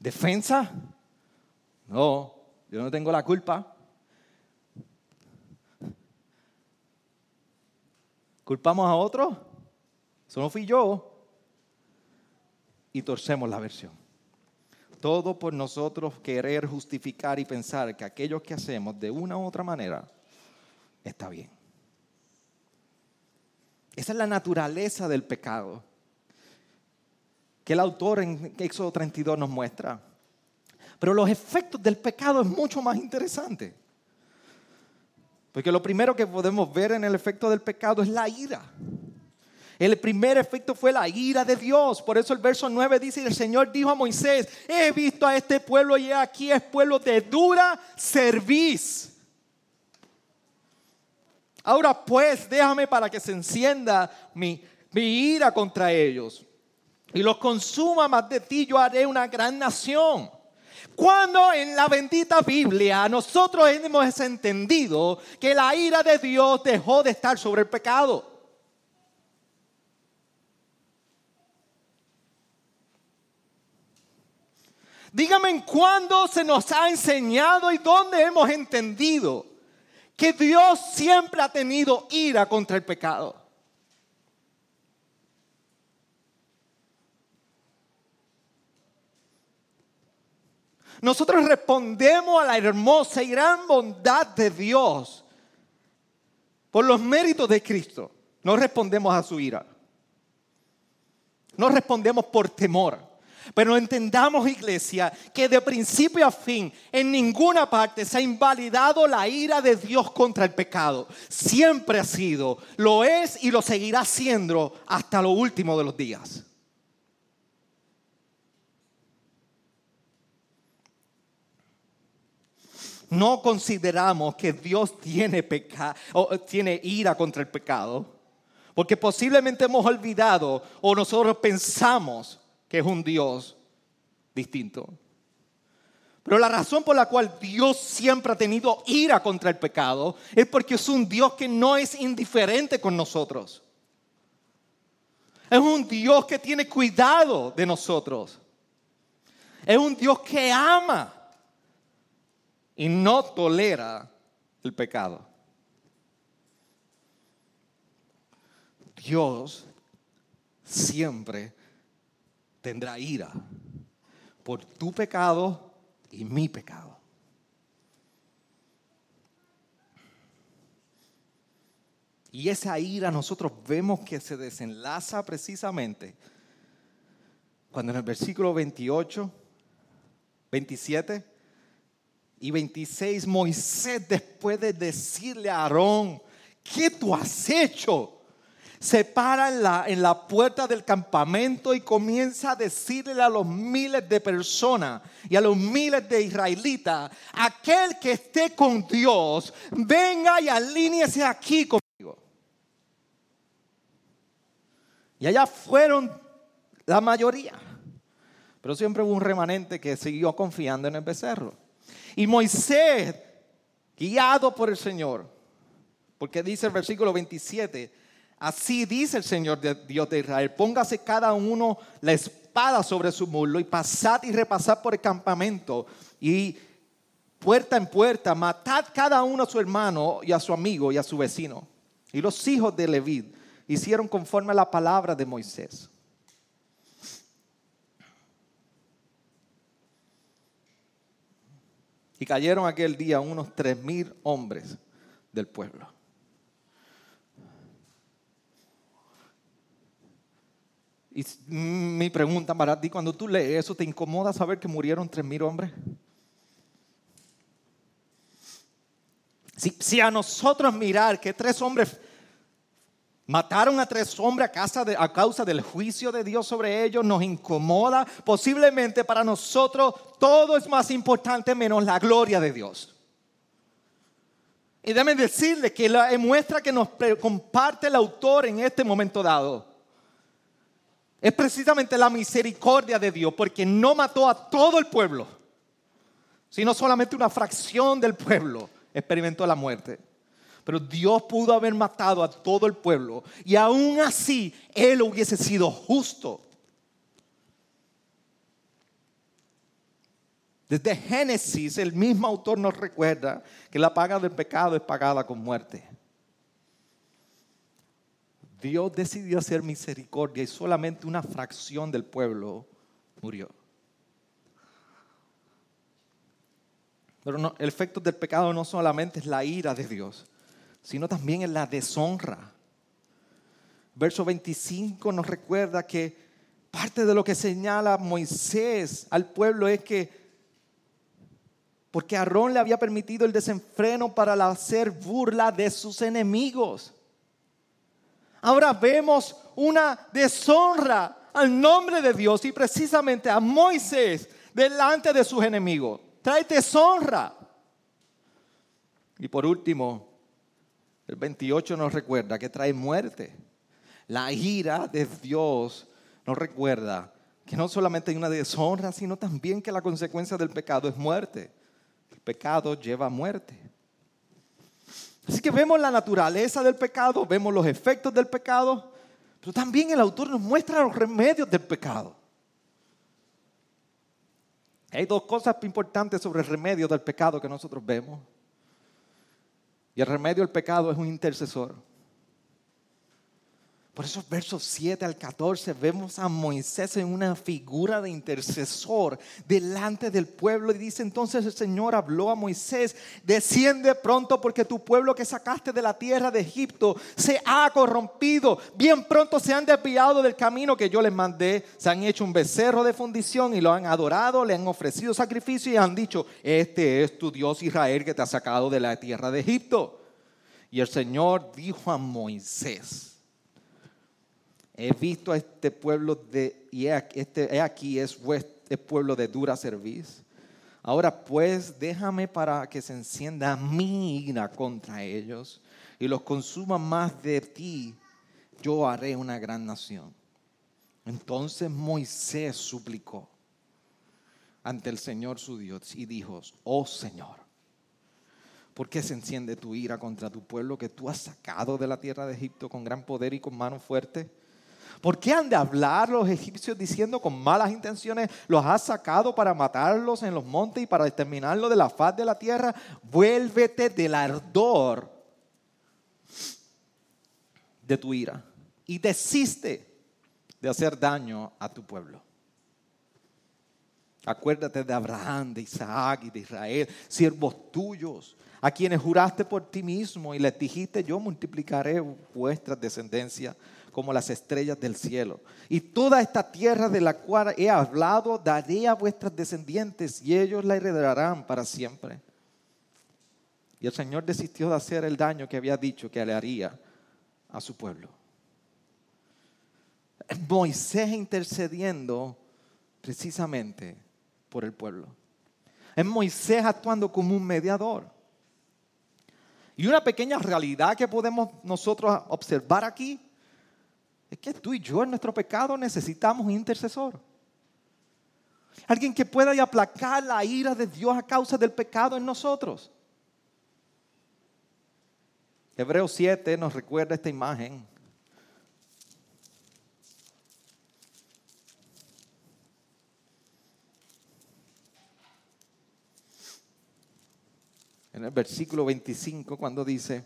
¿Defensa? No, yo no tengo la culpa. ¿Culpamos a otro? Eso no fui yo. Y torcemos la versión. Todo por nosotros querer justificar y pensar que aquello que hacemos de una u otra manera está bien. Esa es la naturaleza del pecado que el autor en Éxodo 32 nos muestra. Pero los efectos del pecado es mucho más interesante. Porque lo primero que podemos ver en el efecto del pecado es la ira. El primer efecto fue la ira de Dios. Por eso el verso 9 dice, el Señor dijo a Moisés, he visto a este pueblo y aquí es pueblo de dura serviz. Ahora pues, déjame para que se encienda mi, mi ira contra ellos y los consuma más de ti, yo haré una gran nación. Cuando en la bendita Biblia nosotros hemos entendido que la ira de Dios dejó de estar sobre el pecado. Dígame en cuándo se nos ha enseñado y dónde hemos entendido que Dios siempre ha tenido ira contra el pecado. Nosotros respondemos a la hermosa y gran bondad de Dios por los méritos de Cristo. No respondemos a su ira. No respondemos por temor. Pero entendamos, iglesia, que de principio a fin, en ninguna parte se ha invalidado la ira de Dios contra el pecado. Siempre ha sido, lo es y lo seguirá siendo hasta lo último de los días. No consideramos que Dios tiene, pecado o tiene ira contra el pecado, porque posiblemente hemos olvidado o nosotros pensamos que es un Dios distinto. Pero la razón por la cual Dios siempre ha tenido ira contra el pecado es porque es un Dios que no es indiferente con nosotros. Es un Dios que tiene cuidado de nosotros. Es un Dios que ama y no tolera el pecado. Dios siempre tendrá ira por tu pecado y mi pecado. Y esa ira nosotros vemos que se desenlaza precisamente cuando en el versículo 28, 27, y 26, Moisés después de decirle a Aarón, ¿qué tú has hecho? Se para en la, en la puerta del campamento y comienza a decirle a los miles de personas y a los miles de israelitas, aquel que esté con Dios, venga y alíñese aquí conmigo. Y allá fueron la mayoría. Pero siempre hubo un remanente que siguió confiando en el becerro. Y Moisés, guiado por el Señor, porque dice el versículo 27, así dice el Señor Dios de Israel, póngase cada uno la espada sobre su muslo y pasad y repasad por el campamento y puerta en puerta, matad cada uno a su hermano y a su amigo y a su vecino. Y los hijos de Leví hicieron conforme a la palabra de Moisés. Y cayeron aquel día unos tres mil hombres del pueblo. Y mi pregunta para ti, cuando tú lees eso, ¿te incomoda saber que murieron tres mil hombres? Si, si, a nosotros mirar que tres hombres Mataron a tres hombres a causa, de, a causa del juicio de Dios sobre ellos. Nos incomoda. Posiblemente para nosotros todo es más importante menos la gloria de Dios. Y déjenme decirle que la muestra que nos comparte el autor en este momento dado es precisamente la misericordia de Dios, porque no mató a todo el pueblo, sino solamente una fracción del pueblo experimentó la muerte. Pero Dios pudo haber matado a todo el pueblo y aún así Él hubiese sido justo. Desde Génesis el mismo autor nos recuerda que la paga del pecado es pagada con muerte. Dios decidió hacer misericordia y solamente una fracción del pueblo murió. Pero el efecto del pecado no solamente es la ira de Dios, sino también es la deshonra. Verso 25 nos recuerda que parte de lo que señala Moisés al pueblo es que porque Aarón le había permitido el desenfreno para hacer burla de sus enemigos. Ahora vemos una deshonra al nombre de Dios y precisamente a Moisés delante de sus enemigos. Trae deshonra. Y por último, el 28 nos recuerda que trae muerte. La ira de Dios nos recuerda que no solamente hay una deshonra, sino también que la consecuencia del pecado es muerte. El pecado lleva a muerte. Así que vemos la naturaleza del pecado, vemos los efectos del pecado, pero también el autor nos muestra los remedios del pecado. Hay dos cosas importantes sobre el remedio del pecado que nosotros vemos. Y el remedio del pecado es un intercesor. Por esos versos 7 al 14 vemos a Moisés en una figura de intercesor delante del pueblo y dice entonces el Señor habló a Moisés, desciende pronto porque tu pueblo que sacaste de la tierra de Egipto se ha corrompido, bien pronto se han desviado del camino que yo les mandé, se han hecho un becerro de fundición y lo han adorado, le han ofrecido sacrificio y han dicho, este es tu Dios Israel que te ha sacado de la tierra de Egipto. Y el Señor dijo a Moisés, He visto a este pueblo de, y este, aquí es, pueblo de dura serviz. Ahora pues déjame para que se encienda mi ira contra ellos y los consuma más de ti. Yo haré una gran nación. Entonces Moisés suplicó ante el Señor su Dios y dijo, oh Señor, ¿por qué se enciende tu ira contra tu pueblo que tú has sacado de la tierra de Egipto con gran poder y con mano fuerte? ¿Por qué han de hablar los egipcios diciendo con malas intenciones, los has sacado para matarlos en los montes y para exterminarlos de la faz de la tierra? Vuélvete del ardor de tu ira y desiste de hacer daño a tu pueblo. Acuérdate de Abraham, de Isaac y de Israel, siervos tuyos, a quienes juraste por ti mismo y les dijiste, yo multiplicaré vuestra descendencia como las estrellas del cielo. Y toda esta tierra de la cual he hablado daré a vuestras descendientes y ellos la heredarán para siempre. Y el Señor desistió de hacer el daño que había dicho que le haría a su pueblo. Moisés intercediendo precisamente por el pueblo. Es Moisés actuando como un mediador. Y una pequeña realidad que podemos nosotros observar aquí es que tú y yo en nuestro pecado necesitamos un intercesor. Alguien que pueda aplacar la ira de Dios a causa del pecado en nosotros. Hebreos 7 nos recuerda esta imagen. En el versículo 25 cuando dice,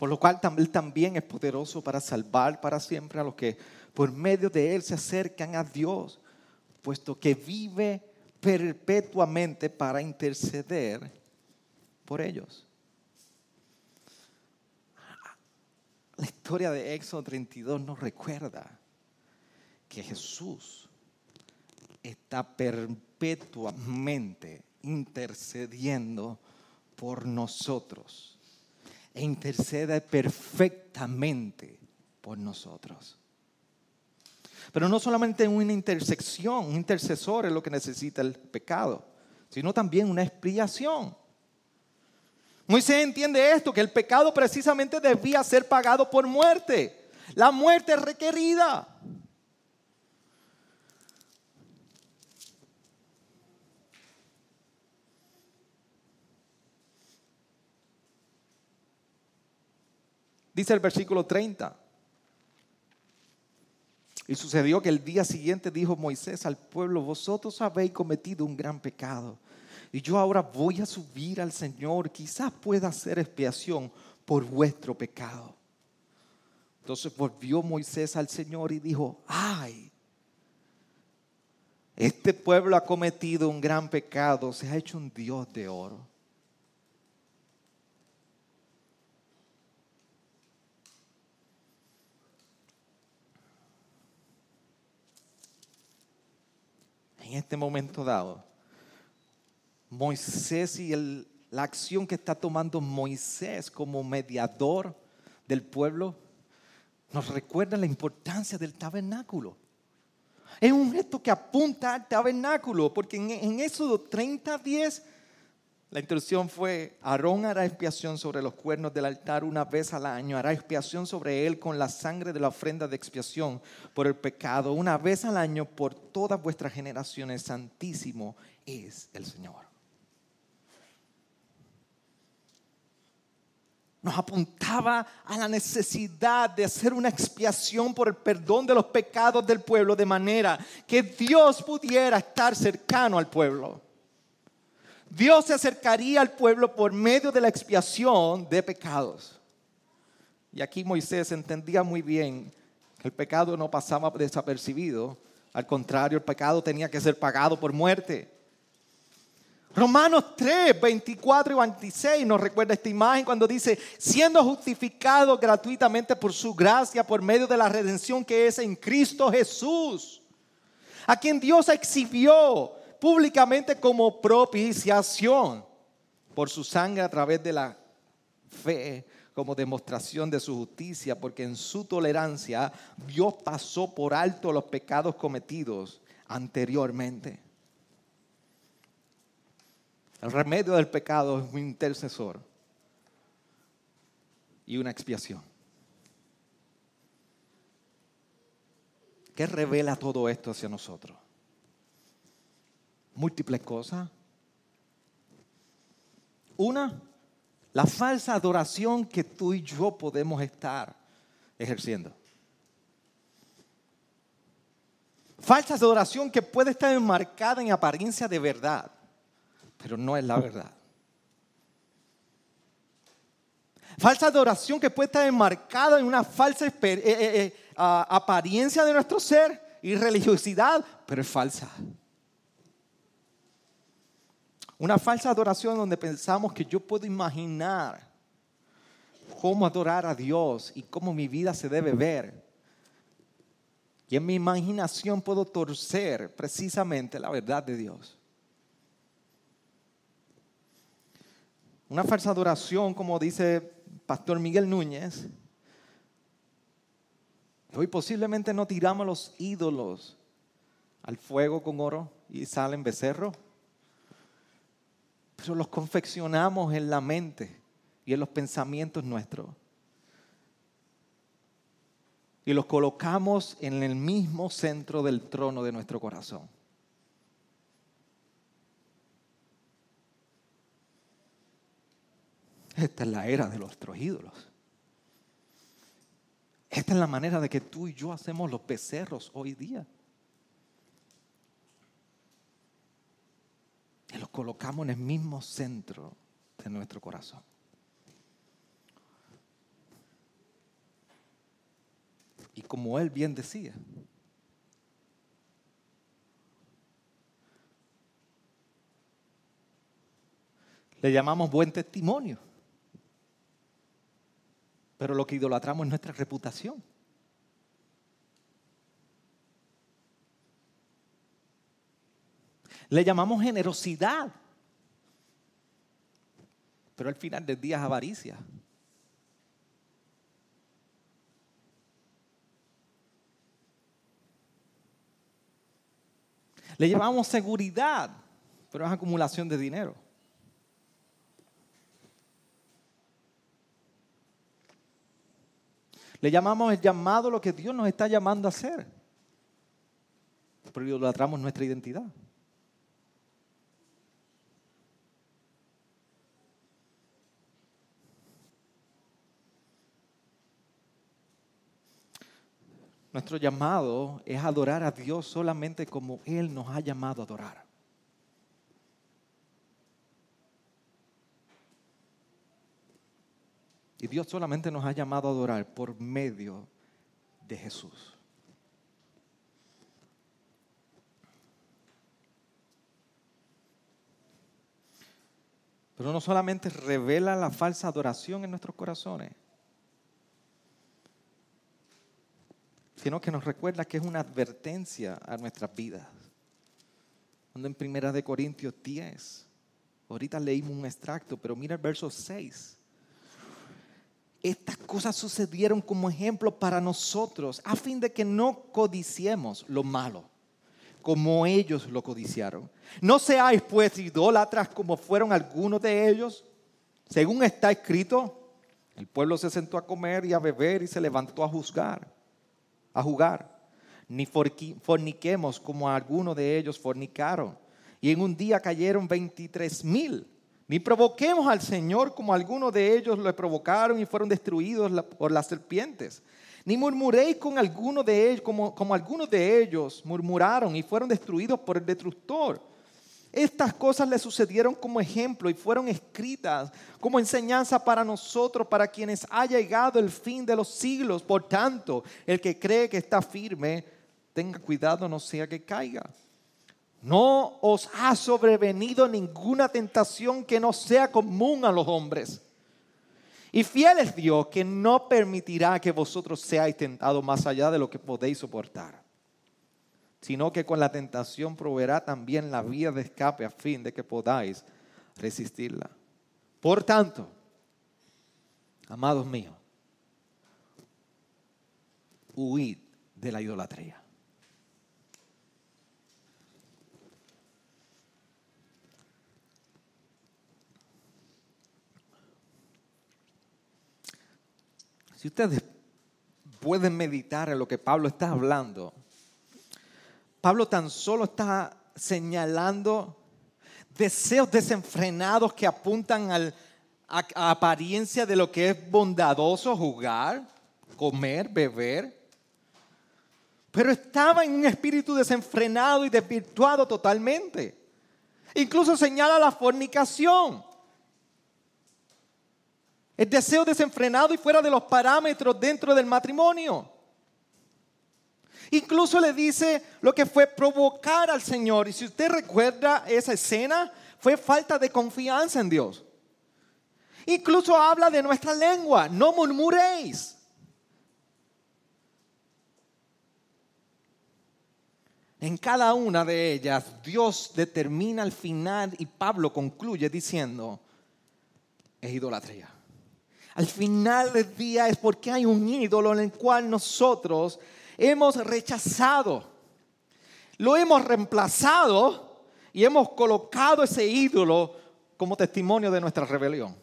por lo cual Él también es poderoso para salvar para siempre a los que por medio de Él se acercan a Dios, puesto que vive perpetuamente para interceder por ellos. La historia de Éxodo 32 nos recuerda que Jesús está perpetuamente intercediendo por nosotros e intercede perfectamente por nosotros. Pero no solamente una intersección, un intercesor es lo que necesita el pecado, sino también una expiación. Moisés entiende esto, que el pecado precisamente debía ser pagado por muerte. La muerte requerida. Dice el versículo 30. Y sucedió que el día siguiente dijo Moisés al pueblo, vosotros habéis cometido un gran pecado. Y yo ahora voy a subir al Señor, quizás pueda hacer expiación por vuestro pecado. Entonces volvió Moisés al Señor y dijo, ay, este pueblo ha cometido un gran pecado, se ha hecho un Dios de oro. En este momento dado, Moisés y la acción que está tomando Moisés como mediador del pueblo nos recuerda la importancia del tabernáculo. Es un gesto que apunta al tabernáculo, porque en, en Éxodo 30, 10, la instrucción fue, Aarón hará expiación sobre los cuernos del altar una vez al año, hará expiación sobre él con la sangre de la ofrenda de expiación por el pecado, una vez al año por todas vuestras generaciones, santísimo es el Señor. nos apuntaba a la necesidad de hacer una expiación por el perdón de los pecados del pueblo, de manera que Dios pudiera estar cercano al pueblo. Dios se acercaría al pueblo por medio de la expiación de pecados. Y aquí Moisés entendía muy bien que el pecado no pasaba desapercibido, al contrario, el pecado tenía que ser pagado por muerte. Romanos 3, 24 y 26 nos recuerda esta imagen cuando dice, siendo justificado gratuitamente por su gracia, por medio de la redención que es en Cristo Jesús, a quien Dios exhibió públicamente como propiciación por su sangre a través de la fe como demostración de su justicia, porque en su tolerancia Dios pasó por alto los pecados cometidos anteriormente. El remedio del pecado es un intercesor y una expiación. ¿Qué revela todo esto hacia nosotros? Múltiples cosas. Una, la falsa adoración que tú y yo podemos estar ejerciendo. Falsa adoración que puede estar enmarcada en apariencia de verdad pero no es la verdad. Falsa adoración que puede estar enmarcada en una falsa eh, eh, eh, apariencia de nuestro ser y religiosidad, pero es falsa. Una falsa adoración donde pensamos que yo puedo imaginar cómo adorar a Dios y cómo mi vida se debe ver. Y en mi imaginación puedo torcer precisamente la verdad de Dios. Una falsa adoración, como dice Pastor Miguel Núñez. Hoy posiblemente no tiramos los ídolos al fuego con oro y salen becerros, los confeccionamos en la mente y en los pensamientos nuestros. Y los colocamos en el mismo centro del trono de nuestro corazón. Esta es la era de nuestros ídolos. Esta es la manera de que tú y yo hacemos los becerros hoy día. Y los colocamos en el mismo centro de nuestro corazón. Y como él bien decía, le llamamos buen testimonio. Pero lo que idolatramos es nuestra reputación. Le llamamos generosidad. Pero al final del día es avaricia. Le llamamos seguridad, pero es acumulación de dinero. Le llamamos el llamado lo que Dios nos está llamando a hacer. Pero idolatramos nuestra identidad. Nuestro llamado es adorar a Dios solamente como Él nos ha llamado a adorar. Y Dios solamente nos ha llamado a adorar por medio de Jesús. Pero no solamente revela la falsa adoración en nuestros corazones, sino que nos recuerda que es una advertencia a nuestras vidas. Cuando en Primera de Corintios 10, ahorita leímos un extracto, pero mira el verso 6. Estas cosas sucedieron como ejemplo para nosotros, a fin de que no codiciemos lo malo, como ellos lo codiciaron. No seáis pues idólatras como fueron algunos de ellos. Según está escrito, el pueblo se sentó a comer y a beber y se levantó a juzgar a jugar, ni forniquemos como algunos de ellos fornicaron. Y en un día cayeron 23 mil. Ni provoquemos al Señor como algunos de ellos lo provocaron y fueron destruidos por las serpientes. Ni murmuréis con algunos de ellos como, como algunos de ellos murmuraron y fueron destruidos por el destructor. Estas cosas le sucedieron como ejemplo y fueron escritas como enseñanza para nosotros, para quienes ha llegado el fin de los siglos. Por tanto, el que cree que está firme, tenga cuidado, no sea que caiga. No os ha sobrevenido ninguna tentación que no sea común a los hombres. Y fiel es Dios que no permitirá que vosotros seáis tentados más allá de lo que podéis soportar sino que con la tentación proveerá también la vía de escape a fin de que podáis resistirla. Por tanto, amados míos, huid de la idolatría. Si ustedes pueden meditar en lo que Pablo está hablando, Pablo tan solo está señalando deseos desenfrenados que apuntan a, a apariencia de lo que es bondadoso jugar, comer, beber. Pero estaba en un espíritu desenfrenado y desvirtuado totalmente. Incluso señala la fornicación. El deseo desenfrenado y fuera de los parámetros dentro del matrimonio. Incluso le dice lo que fue provocar al Señor. Y si usted recuerda esa escena, fue falta de confianza en Dios. Incluso habla de nuestra lengua, no murmuréis. En cada una de ellas Dios determina el final y Pablo concluye diciendo, es idolatría. Al final del día es porque hay un ídolo en el cual nosotros hemos rechazado, lo hemos reemplazado y hemos colocado ese ídolo como testimonio de nuestra rebelión.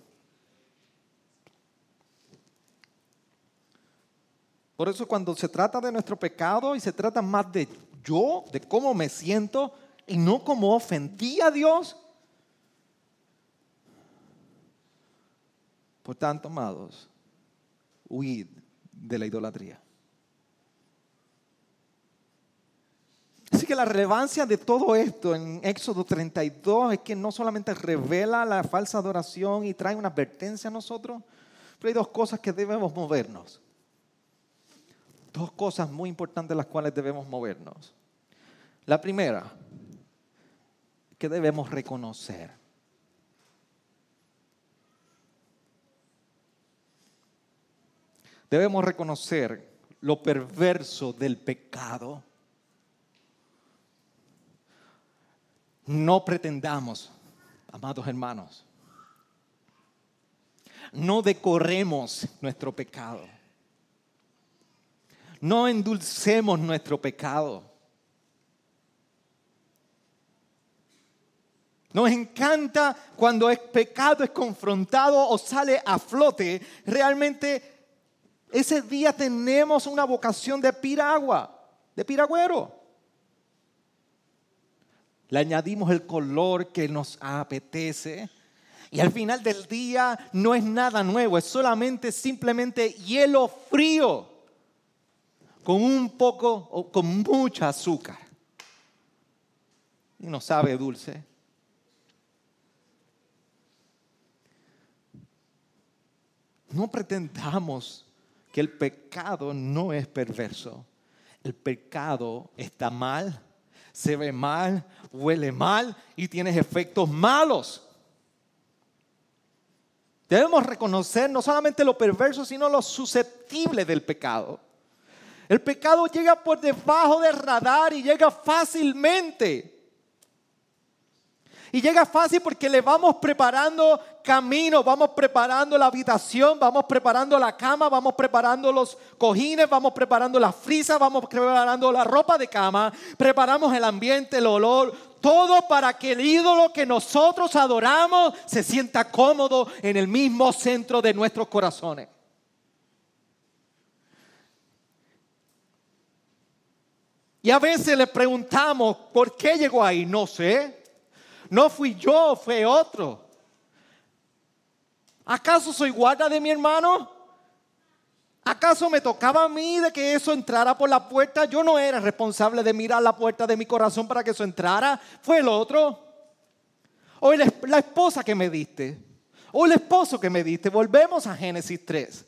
Por eso cuando se trata de nuestro pecado y se trata más de yo, de cómo me siento y no cómo ofendí a Dios, por tanto, amados, huid de la idolatría. Así que la relevancia de todo esto en Éxodo 32 es que no solamente revela la falsa adoración y trae una advertencia a nosotros, pero hay dos cosas que debemos movernos. Dos cosas muy importantes las cuales debemos movernos. La primera, que debemos reconocer. Debemos reconocer lo perverso del pecado No pretendamos, amados hermanos, no decoremos nuestro pecado. No endulcemos nuestro pecado. Nos encanta cuando el pecado es confrontado o sale a flote. Realmente ese día tenemos una vocación de piragua, de piragüero. Le añadimos el color que nos apetece. Y al final del día no es nada nuevo, es solamente simplemente hielo frío con un poco o con mucha azúcar. Y no sabe dulce. No pretendamos que el pecado no es perverso. El pecado está mal, se ve mal, huele mal y tiene efectos malos. Debemos reconocer no solamente lo perverso, sino lo susceptible del pecado. El pecado llega por debajo del radar y llega fácilmente. Y llega fácil porque le vamos preparando camino, vamos preparando la habitación, vamos preparando la cama, vamos preparando los cojines, vamos preparando la frisa, vamos preparando la ropa de cama, preparamos el ambiente, el olor, todo para que el ídolo que nosotros adoramos se sienta cómodo en el mismo centro de nuestros corazones. Y a veces le preguntamos, ¿por qué llegó ahí? No sé. No fui yo, fue otro. ¿Acaso soy guarda de mi hermano? ¿Acaso me tocaba a mí de que eso entrara por la puerta? Yo no era responsable de mirar la puerta de mi corazón para que eso entrara. Fue el otro. O la esposa que me diste. O el esposo que me diste. Volvemos a Génesis 3.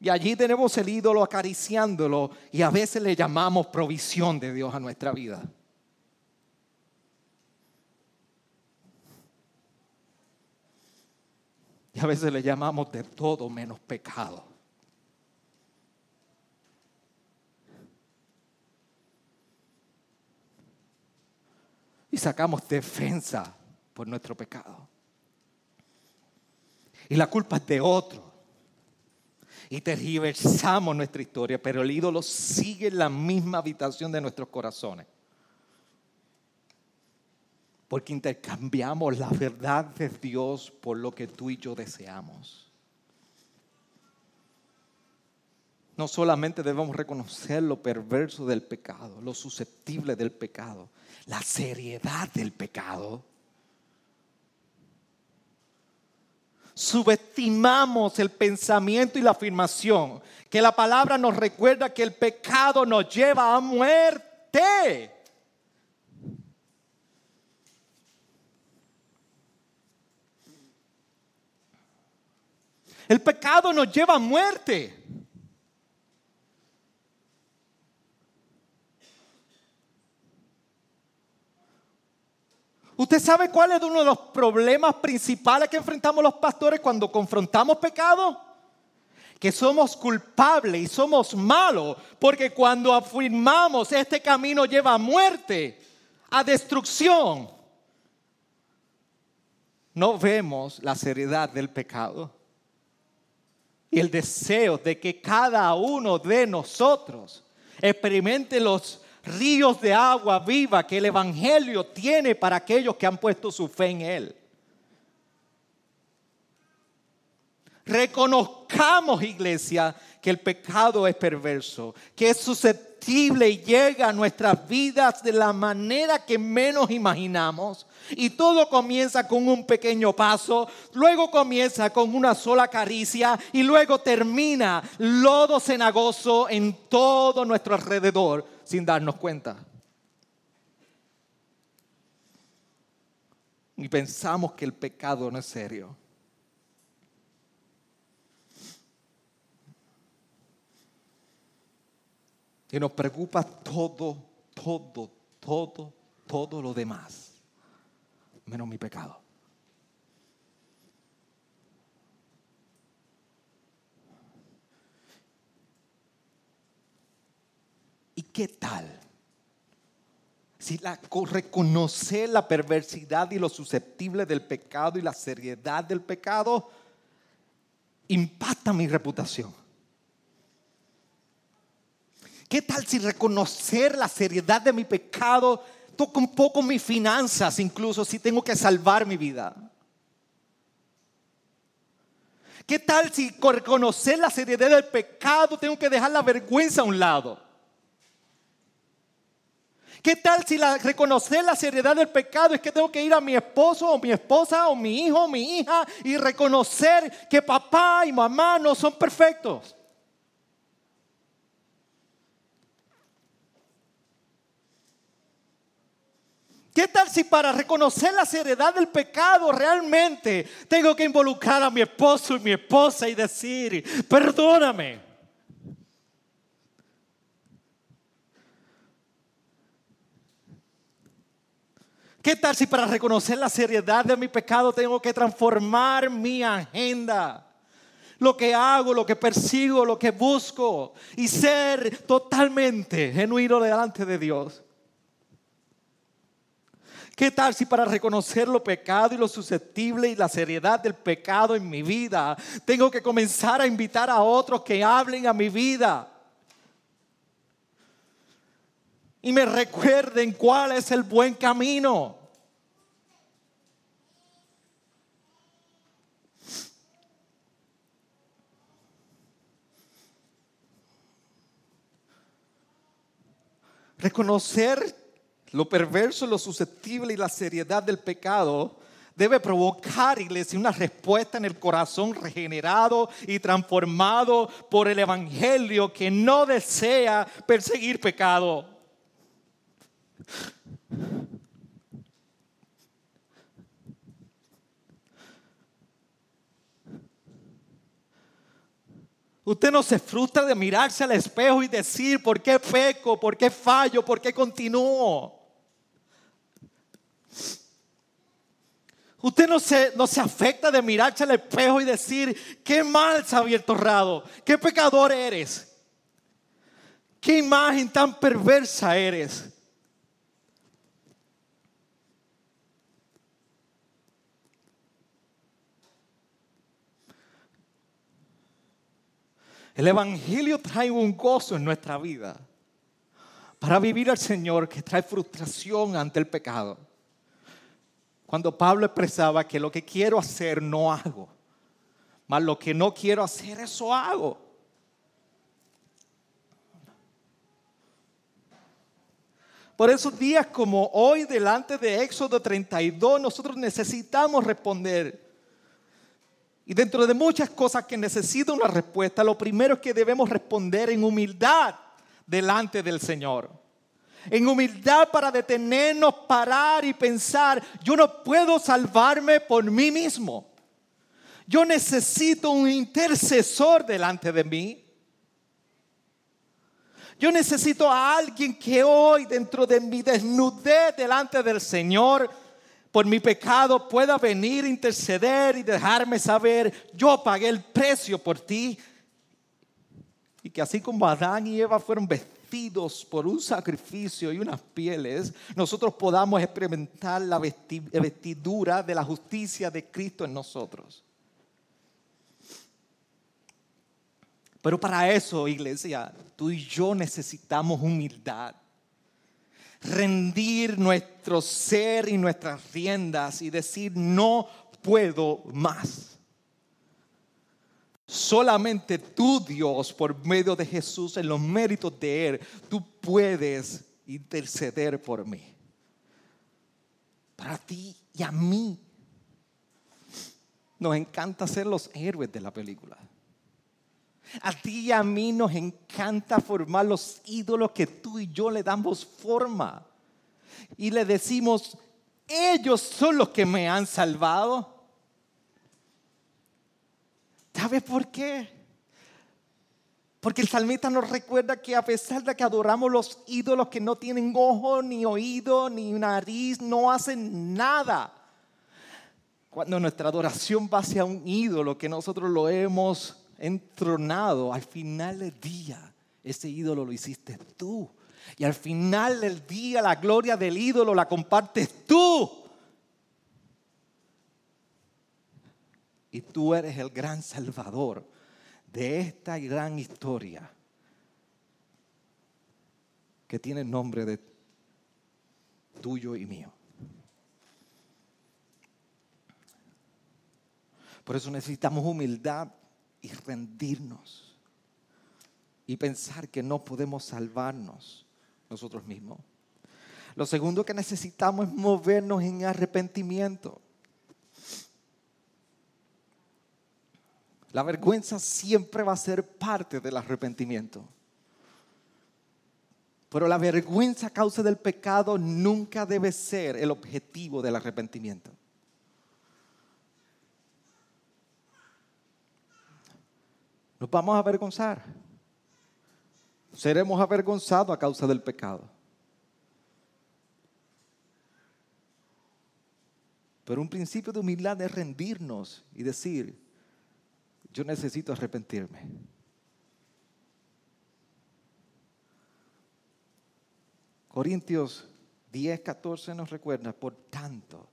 Y allí tenemos el ídolo acariciándolo y a veces le llamamos provisión de Dios a nuestra vida. Y a veces le llamamos de todo menos pecado. Y sacamos defensa por nuestro pecado. Y la culpa es de otro. Y tergiversamos nuestra historia, pero el ídolo sigue en la misma habitación de nuestros corazones. Porque intercambiamos la verdad de Dios por lo que tú y yo deseamos. No solamente debemos reconocer lo perverso del pecado, lo susceptible del pecado, la seriedad del pecado. Subestimamos el pensamiento y la afirmación que la palabra nos recuerda que el pecado nos lleva a muerte. El pecado nos lleva a muerte. ¿Usted sabe cuál es uno de los problemas principales que enfrentamos los pastores cuando confrontamos pecado? Que somos culpables y somos malos, porque cuando afirmamos este camino lleva a muerte, a destrucción, no vemos la seriedad del pecado y el deseo de que cada uno de nosotros experimente los ríos de agua viva que el Evangelio tiene para aquellos que han puesto su fe en Él. Reconozcamos, iglesia, que el pecado es perverso, que es susceptible y llega a nuestras vidas de la manera que menos imaginamos. Y todo comienza con un pequeño paso, luego comienza con una sola caricia y luego termina lodo cenagoso en todo nuestro alrededor sin darnos cuenta. Y pensamos que el pecado no es serio. Y nos preocupa todo, todo, todo, todo lo demás, menos mi pecado. ¿Y qué tal? Si la, reconocer la perversidad y lo susceptible del pecado y la seriedad del pecado impacta mi reputación. ¿Qué tal si reconocer la seriedad de mi pecado toca un poco mis finanzas, incluso si tengo que salvar mi vida. ¿Qué tal si con reconocer la seriedad del pecado tengo que dejar la vergüenza a un lado? ¿Qué tal si reconocer la seriedad del pecado es que tengo que ir a mi esposo o mi esposa o mi hijo o mi hija y reconocer que papá y mamá no son perfectos? ¿Qué tal si para reconocer la seriedad del pecado realmente tengo que involucrar a mi esposo y mi esposa y decir, perdóname? ¿Qué tal si para reconocer la seriedad de mi pecado tengo que transformar mi agenda? Lo que hago, lo que persigo, lo que busco y ser totalmente genuino delante de Dios. ¿Qué tal si para reconocer lo pecado y lo susceptible y la seriedad del pecado en mi vida, tengo que comenzar a invitar a otros que hablen a mi vida? y me recuerden cuál es el buen camino. Reconocer lo perverso, lo susceptible y la seriedad del pecado debe provocar, iglesia, una respuesta en el corazón regenerado y transformado por el Evangelio que no desea perseguir pecado. Usted no se frustra de mirarse al espejo y decir, ¿por qué peco? ¿Por qué fallo? ¿Por qué continúo? Usted no se, no se afecta de mirarse al espejo y decir, qué mal, Xavier Torrado, qué pecador eres. Qué imagen tan perversa eres. El Evangelio trae un gozo en nuestra vida para vivir al Señor que trae frustración ante el pecado. Cuando Pablo expresaba que lo que quiero hacer no hago, mas lo que no quiero hacer eso hago. Por esos días como hoy, delante de Éxodo 32, nosotros necesitamos responder y dentro de muchas cosas que necesitan una respuesta, lo primero es que debemos responder en humildad delante del Señor. En humildad para detenernos, parar y pensar, yo no puedo salvarme por mí mismo. Yo necesito un intercesor delante de mí. Yo necesito a alguien que hoy dentro de mi desnudez delante del Señor por mi pecado pueda venir, interceder y dejarme saber, yo pagué el precio por ti. Y que así como Adán y Eva fueron vestidos por un sacrificio y unas pieles, nosotros podamos experimentar la vestidura de la justicia de Cristo en nosotros. Pero para eso, iglesia, tú y yo necesitamos humildad rendir nuestro ser y nuestras riendas y decir, no puedo más. Solamente tú, Dios, por medio de Jesús, en los méritos de Él, tú puedes interceder por mí. Para ti y a mí. Nos encanta ser los héroes de la película. A ti y a mí nos encanta formar los ídolos que tú y yo le damos forma. Y le decimos, ellos son los que me han salvado. ¿Sabes por qué? Porque el salmista nos recuerda que a pesar de que adoramos los ídolos que no tienen ojo, ni oído, ni nariz, no hacen nada. Cuando nuestra adoración va hacia un ídolo que nosotros lo hemos entronado, al final del día, ese ídolo lo hiciste tú. Y al final del día la gloria del ídolo la compartes tú. Y tú eres el gran salvador de esta gran historia que tiene el nombre de tuyo y mío. Por eso necesitamos humildad y rendirnos y pensar que no podemos salvarnos nosotros mismos. Lo segundo que necesitamos es movernos en arrepentimiento. La vergüenza siempre va a ser parte del arrepentimiento. Pero la vergüenza a causa del pecado nunca debe ser el objetivo del arrepentimiento. Nos vamos a avergonzar. Seremos avergonzados a causa del pecado. Pero un principio de humildad es rendirnos y decir, yo necesito arrepentirme. Corintios 10, 14 nos recuerda, por tanto,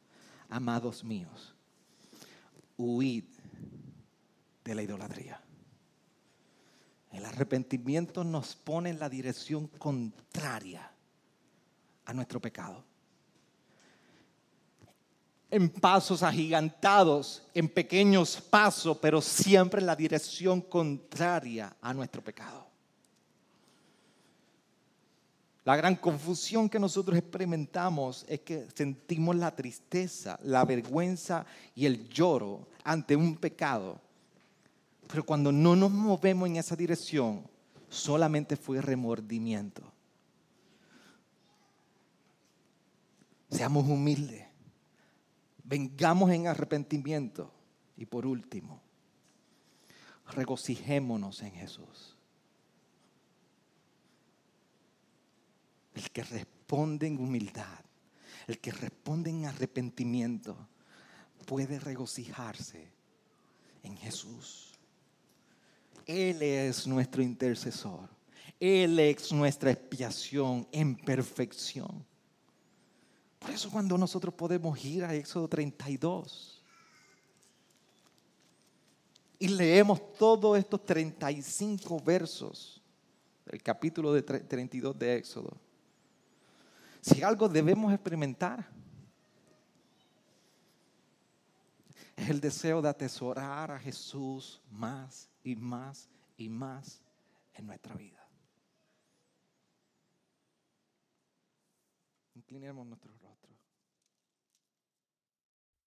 amados míos, huid de la idolatría. El arrepentimiento nos pone en la dirección contraria a nuestro pecado en pasos agigantados, en pequeños pasos, pero siempre en la dirección contraria a nuestro pecado. La gran confusión que nosotros experimentamos es que sentimos la tristeza, la vergüenza y el lloro ante un pecado. Pero cuando no nos movemos en esa dirección, solamente fue remordimiento. Seamos humildes Vengamos en arrepentimiento. Y por último, regocijémonos en Jesús. El que responde en humildad, el que responde en arrepentimiento, puede regocijarse en Jesús. Él es nuestro intercesor. Él es nuestra expiación en perfección. Por eso cuando nosotros podemos ir a Éxodo 32 y leemos todos estos 35 versos del capítulo de 32 de Éxodo, si algo debemos experimentar, es el deseo de atesorar a Jesús más y más y más en nuestra vida. Inclinemos rostros.